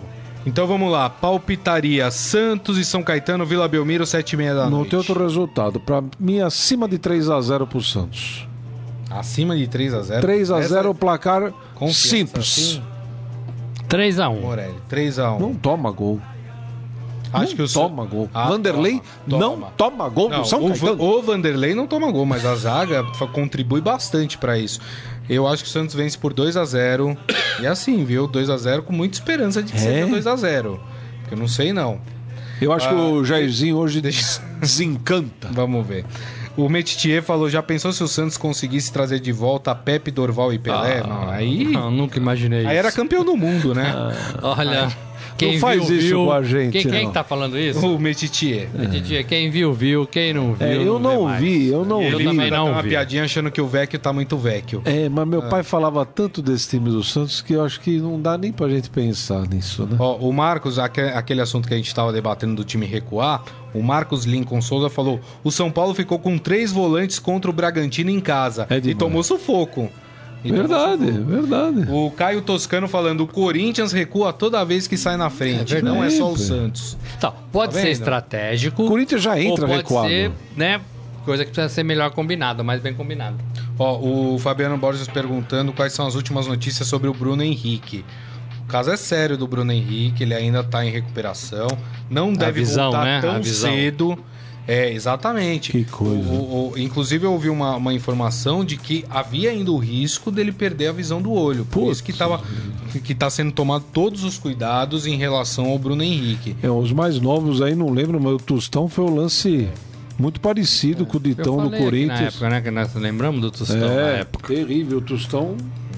Então vamos lá. Palpitaria Santos e São Caetano, Vila Belmiro, 7 e meia da Não noite. tem outro resultado. Pra mim, acima de 3 a 0 pro Santos. Acima de 3 a 0 3 a Essa 0 o placar simples. assim, 3x1. Morelli, 3 a 1 Não toma gol. Acho não que o toma gol. Ah, Vanderlei toma, não toma. toma gol Não, do São o, Caetano. O Vanderlei não toma gol, mas a zaga contribui bastante pra isso. Eu acho que o Santos vence por 2 a 0 E assim, viu? 2 a 0 com muita esperança de que É? seja 2 a 0 Porque eu não sei, não. Eu acho que Ah, o Jairzinho hoje desencanta. Vamos ver. O Metitier falou: já pensou se o Santos conseguisse trazer de volta Pepe, Dorval e Pelé? Ah, não, aí, Não, nunca imaginei aí era isso. campeão do mundo, né? Olha, quem Não faz viu, isso viu. com a gente, Quem, quem tá falando isso? O Metitier. Didi, quem viu, viu. Quem não viu, É, eu não, não mais. vi, eu não Eu vi. também ainda não tem uma vi. piadinha achando que o Vecchio tá muito Vecchio. É, mas meu Ah. pai falava tanto desse time do Santos que eu acho que não dá nem pra gente pensar nisso, né? Ó, o Marcos, aque- aquele assunto que a gente estava debatendo do time recuar, o Marcos Lincoln Souza falou: o São Paulo ficou com três volantes contra o Bragantino em casa É e tomou sufoco. E verdade, sufoco. verdade. O Caio Toscano falando: o Corinthians recua toda vez que sai na frente, É não é só o. Santos. Então, pode Tá ser estratégico. O Corinthians já entra ou pode recuado. ser, né? Coisa que precisa ser melhor combinada, mais bem combinada. Ó, o Fabiano Borges perguntando quais são as últimas notícias sobre o Bruno Henrique. O caso é sério do Bruno Henrique, ele ainda tá em recuperação, não deve visão, voltar né? A tão visão. cedo. É, exatamente. Que coisa. O- o- inclusive, eu ouvi uma, uma informação de que havia ainda o risco dele perder a visão do olho. Por Putz. isso que, tava, que, que tá sendo tomado todos os cuidados em relação ao Bruno Henrique. É, os mais novos aí não lembram, mas o Tostão foi o lance muito parecido com o Ditão do Corinthians. Na época, né? Que nós lembramos do Tostão na é, época. terrível. O Tostão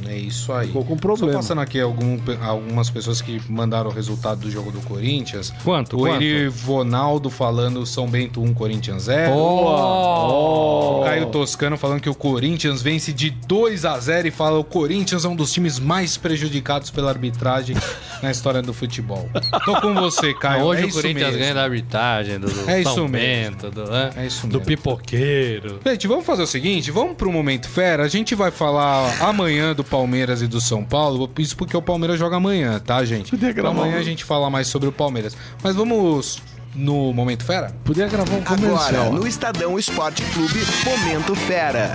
É isso aí. ficou com Só problema. passando aqui algum- algumas pessoas que mandaram o resultado do jogo do Corinthians. Quanto? O Quanto? Erivonaldo falando São Bento 1, Corinthians 0. Oh! O Caio Toscano falando que o Corinthians vence de 2 a 0 e fala o Corinthians é um dos times mais prejudicados pela arbitragem *laughs* na história do futebol. Tô com você, Caio. Hoje é o isso Corinthians mesmo. ganha da arbitragem, do, do É São isso mesmo. Bento, do, né? É isso do mesmo. pipoqueiro. Gente, vamos fazer o seguinte, vamos pro Momento Fera. A gente vai falar amanhã do Palmeiras e do São Paulo. Isso porque o Palmeiras joga amanhã, tá, gente? Podia Então, gravar amanhã a gente fala mais sobre o Palmeiras. Mas vamos no Momento Fera? Podia gravar um Agora, comercial. no Estadão Esporte Clube, Momento Fera.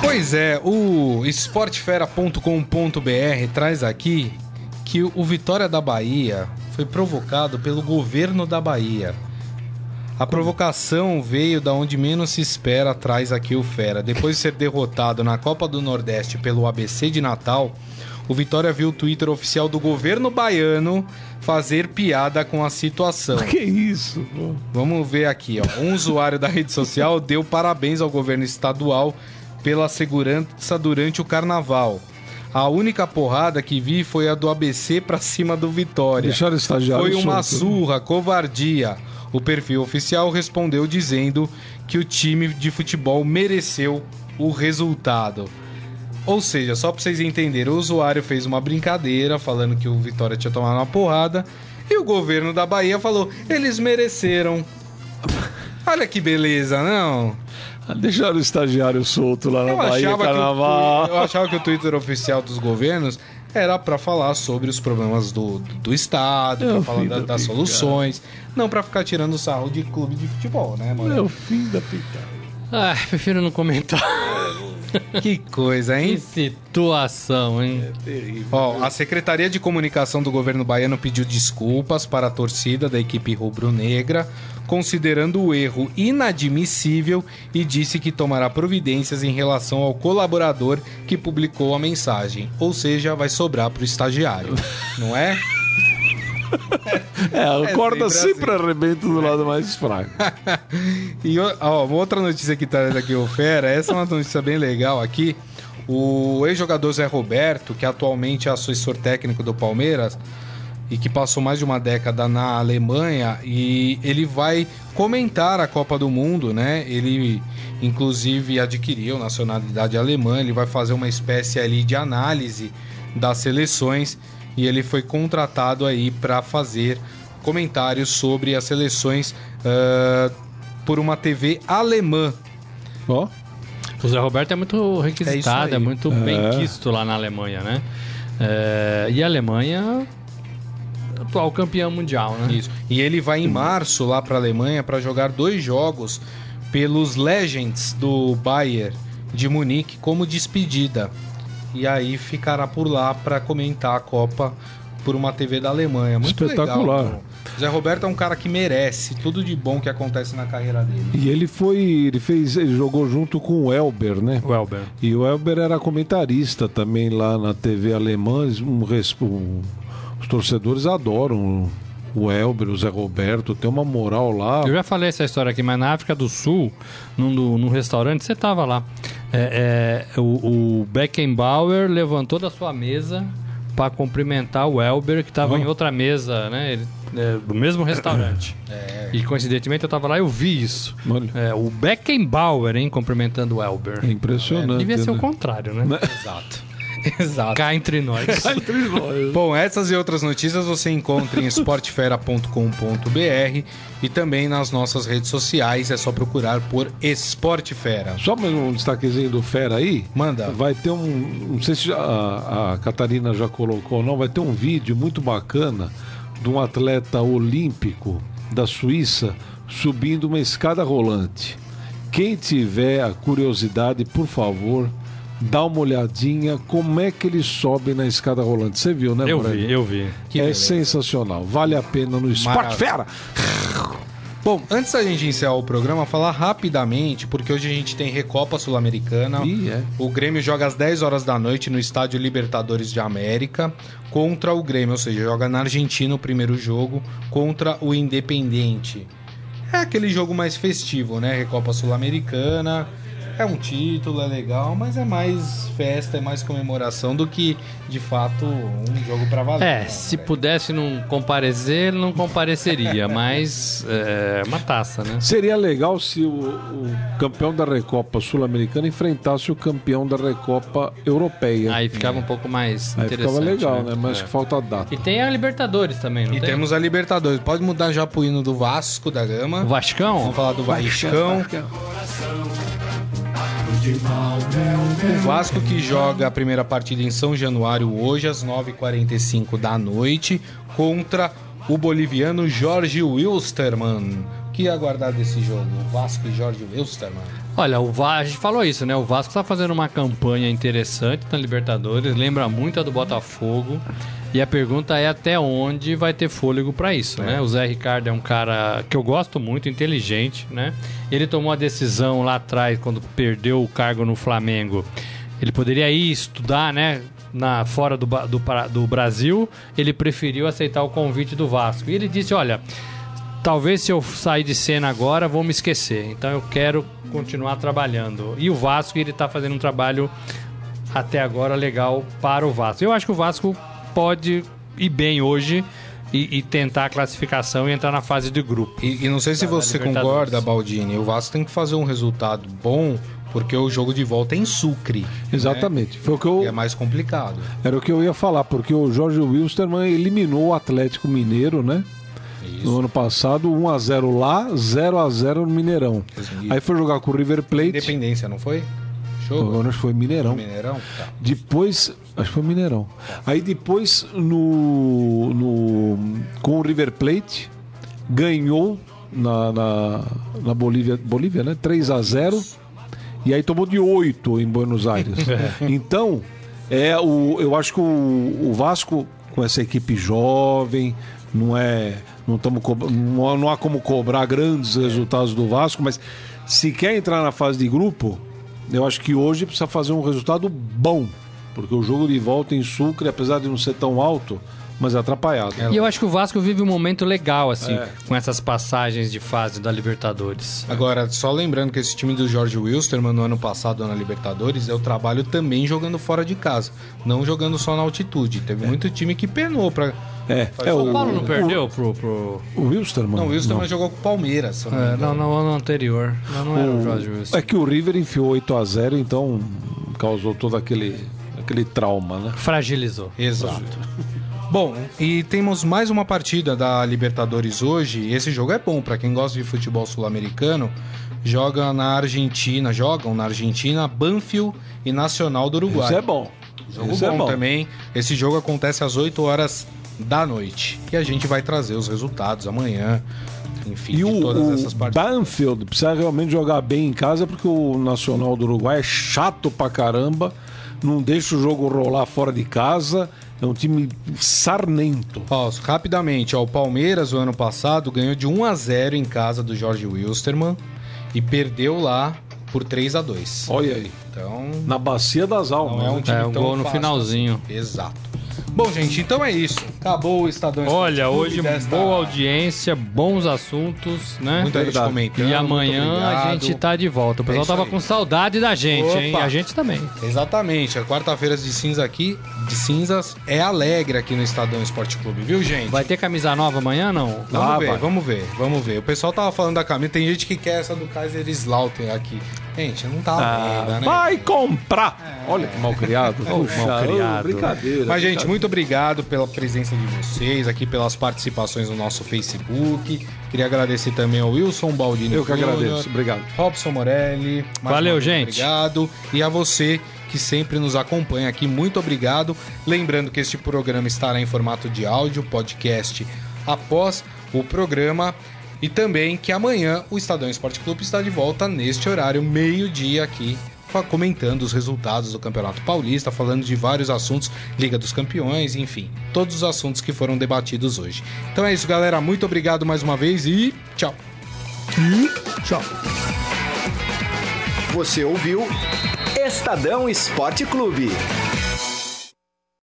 Pois é, o esportefera.com.br traz aqui que o Vitória da Bahia foi provocado pelo governo da Bahia. A provocação veio da onde menos se espera, traz aqui o Fera. Depois de ser derrotado na Copa do Nordeste pelo ABC de Natal, o Vitória viu o Twitter oficial do governo baiano fazer piada com a situação. *laughs* Que isso? pô? Vamos ver aqui, ó. Um usuário da rede social deu parabéns ao governo estadual pela segurança durante o carnaval. A única porrada que vi foi a do ABC pra cima do Vitória. Deixaram o estagiário Foi uma surra, covardia. O perfil oficial respondeu dizendo que o time de futebol mereceu o resultado. Ou seja, só pra vocês entenderem, o usuário fez uma brincadeira falando que o Vitória tinha tomado uma porrada e o governo da Bahia falou: eles mereceram. *laughs* Olha que beleza, não? Deixaram o estagiário solto lá na Eu Bahia o, Carnaval. eu achava que o Twitter oficial dos governos era pra falar sobre os problemas do, do Estado, É pra o falar da- da das soluções, não pra ficar tirando sarro de clube de futebol, né, mano? É o fim da picada. Ah, prefiro não comentar. *laughs* Que coisa, Que hein? situação, hein? Ó, a Secretaria de Comunicação do governo baiano pediu desculpas para a torcida da equipe rubro-negra, considerando o erro inadmissível e disse que tomará providências em relação ao colaborador que publicou a mensagem. Ou seja, vai sobrar para o estagiário, não é? *laughs* É, a É corda sempre sempre arrebenta do lado mais fraco. *laughs* E ó, uma outra notícia que traz aqui o Fera, essa é uma notícia bem legal aqui. O ex-jogador Zé Roberto, que atualmente é assessor técnico do Palmeiras e que passou mais de uma década na Alemanha, e ele vai comentar a Copa do Mundo, né? Ele inclusive adquiriu nacionalidade alemã, ele vai fazer uma espécie ali de análise das seleções e ele foi contratado aí para fazer comentários sobre as seleções ah, por uma TV alemã. Ó, O Zé Roberto é muito É requisitado, é, aí. muito bem quisto lá na Alemanha, né? É, e a Alemanha, atual campeã mundial, né? Isso. E ele vai em março lá para Alemanha para jogar dois jogos pelos Legends do Bayern de Munique como despedida. E aí ficará por lá para comentar a Copa por uma TV da Alemanha. Muito Espetacular. legal. Zé Roberto é um cara que merece tudo de bom que acontece na carreira dele. e ele foi. Ele fez. Ele jogou junto com o Elber, né? O Elber. E o Elber era comentarista também lá na TV alemã. Um, um- os torcedores adoram o Elber, o Zé Roberto, tem uma moral lá. Eu já falei essa história aqui, mas na África do Sul, num, do- num restaurante, você tava lá. É, é, o, o Beckenbauer levantou da sua mesa para cumprimentar o Elber, que tava Oh. em outra mesa, né? Ele- é, do mesmo restaurante. *coughs* E coincidentemente eu tava lá e eu vi isso. Olha, É, o Beckenbauer, hein, cumprimentando o Elber. é impressionante. Devia ser o né? contrário, né? Exato. *laughs* *laughs* Exato. Cá entre nós. Bom, essas e outras notícias você encontra em esportefera.com.br e também nas nossas redes sociais. É só procurar por Esportefera. Só mais um destaquezinho do Fera aí. Manda. Vai ter um. Não sei se a, a Catarina já colocou ou não, vai ter um vídeo muito bacana de um atleta olímpico da Suíça subindo uma escada rolante. Quem tiver a curiosidade, por favor, dá uma olhadinha como é que eles sobem na escada rolante. Você viu, né, Eu Morelli? vi, eu vi. Que é beleza. sensacional. Vale a pena no Sport Maravilha. Fera. Bom, antes da gente encerrar o programa, falar rapidamente, porque hoje a gente tem Recopa Sul-Americana. É. O Grêmio joga às 10 horas da noite no Estádio Libertadores de América contra o Grêmio, ou seja, joga na Argentina o primeiro jogo contra o Independente. É aquele jogo mais festivo, né? Recopa Sul-Americana. É um título, é legal, mas é mais festa, é mais comemoração do que, de fato, um jogo pra valer. É, né, se velho? pudesse não comparecer, não compareceria, *laughs* mas é uma taça, né? Seria legal se o, o campeão da Recopa Sul-Americana enfrentasse o campeão da Recopa Europeia. Aí ficava um pouco mais Aí interessante. ficava legal, né? Mas É. que falta data. E tem a Libertadores também, não E tem? temos a Libertadores. Pode mudar já pro hino do Vasco da Gama. O Vascão? Vamos falar do Vascão. O Vasco que joga a primeira partida em São Januário hoje às 9h45 da noite contra o boliviano Jorge Wilstermann. O que aguardar desse jogo? Vasco e Jorge Wilstermann. Olha, o Va- a gente falou isso, né? O Vasco tá fazendo uma campanha interessante na Libertadores, lembra muito a do Botafogo. E a pergunta é até onde vai ter fôlego para isso, né? O Zé Ricardo é um cara que eu gosto muito, inteligente, né? Ele tomou a decisão lá atrás, quando perdeu o cargo no Flamengo. Ele poderia ir estudar, né? Na, fora do, do, do Brasil, ele preferiu aceitar o convite do Vasco. E ele disse: Olha, talvez se eu sair de cena agora, vou me esquecer. Então eu quero continuar trabalhando. E o Vasco, ele tá fazendo um trabalho até agora legal para o Vasco. Eu acho que o Vasco pode ir bem hoje e, e tentar a classificação e entrar na fase de grupo. E, e não sei se você concorda, Baldini. O Vasco tem que fazer um resultado bom, porque o jogo de volta é em Sucre. Exatamente. Foi o que eu, E é mais complicado. era o que eu ia falar, porque o Jorge Wilstermann eliminou o Atlético Mineiro, né? No ano passado, 1x0 lá, 0x0 no Mineirão. Isso. Aí foi jogar com o River Plate. Independência, não foi? Show? Acho que foi Mineirão. Mineirão? Tá. Depois, acho que foi Mineirão. Aí depois, no, no, com o River Plate, ganhou na, na, na Bolívia, Bolívia, né? 3 a 0 E aí tomou de 8 em Buenos Aires. *laughs* então, é o, eu acho que o, o Vasco, com essa equipe jovem, não é. Não, co- não, há- não há como cobrar grandes resultados do Vasco, mas se quer entrar na fase de grupo, eu acho que hoje precisa fazer um resultado bom. Porque o jogo de volta em Sucre, apesar de não ser tão alto, mas é atrapalhado. E eu acho que o Vasco vive um momento legal, assim, É. com essas passagens de fase da Libertadores. Agora, só lembrando que esse time do Jorge Wilstermann no ano passado na Libertadores, eu trabalho também jogando fora de casa, não jogando só na altitude. Teve muito time que penou pra. É, é O o, Paulo não perdeu pro. pro... o Wilstermann. Não, o Wilstermann jogou com o Palmeiras. não É, não, no ano anterior. Não, não era o Jorge Wilson. É que o River enfiou 8 a 0 então causou todo aquele, aquele trauma, né? Fragilizou. Exato. *laughs* Bom, e temos mais uma partida da Libertadores hoje. Esse jogo é bom para quem gosta de futebol sul-americano. Joga na Argentina, jogam na Argentina, Banfield e Nacional do Uruguai. Isso é bom. Jogo Isso bom, é bom. também. Esse jogo acontece às 8 horas da noite. E a gente vai trazer os resultados amanhã. Enfim, E o, todas o essas partidas. Banfield precisa realmente jogar bem em casa, porque o Nacional do Uruguai é chato pra caramba, não deixa o jogo rolar fora de casa, é um time sarnento. Ó, rapidamente, ó, o Palmeiras, o ano passado, ganhou de 1 a 0 em casa do Jorge Wilstermann e perdeu lá por 3 a 2 Olha aí, Então, na bacia das almas. não é um né? time É, um tão gol no fácil finalzinho. assim. Exato. Bom, gente, então é isso. Acabou o Estadão Esporte Olha, Clube hoje desta- boa audiência, bons assuntos, né? Muita gente comentando. E amanhã a gente tá de volta. O pessoal isso tava aí. com saudade da gente, hein? Opa. A gente também. Exatamente. A quarta-feira de cinza aqui, de cinzas, é alegre aqui no Estadão Esporte Clube, viu, gente? Vai ter camisa nova amanhã, não? Vamos Ah, ver, vai. vamos ver, vamos ver. O pessoal tava falando da camisa, tem gente que quer essa do Kaiser Slaughter aqui. Gente, não tá Ah, venda, né? vai comprar! Olha que mal criado. Puxa, malcriado. ô, Brincadeira. Mas, gente, brincadeira. muito obrigado pela presença de vocês aqui, pelas participações no nosso Facebook. Queria agradecer também ao Wilson Baldini. Eu que Júnior, agradeço, obrigado. Robson Morelli. mais Valeu, gente. Obrigado. E a você que sempre nos acompanha aqui, muito obrigado. Lembrando que este programa estará em formato de áudio, podcast, após o programa. E também que amanhã o Estadão Esporte Clube está de volta neste horário, meio-dia aqui, comentando os resultados do Campeonato Paulista, falando de vários assuntos, Liga dos Campeões, enfim, todos os assuntos que foram debatidos hoje. Então é isso, galera. Muito obrigado mais uma vez e tchau. Tchau. Você ouviu Estadão Esporte Clube.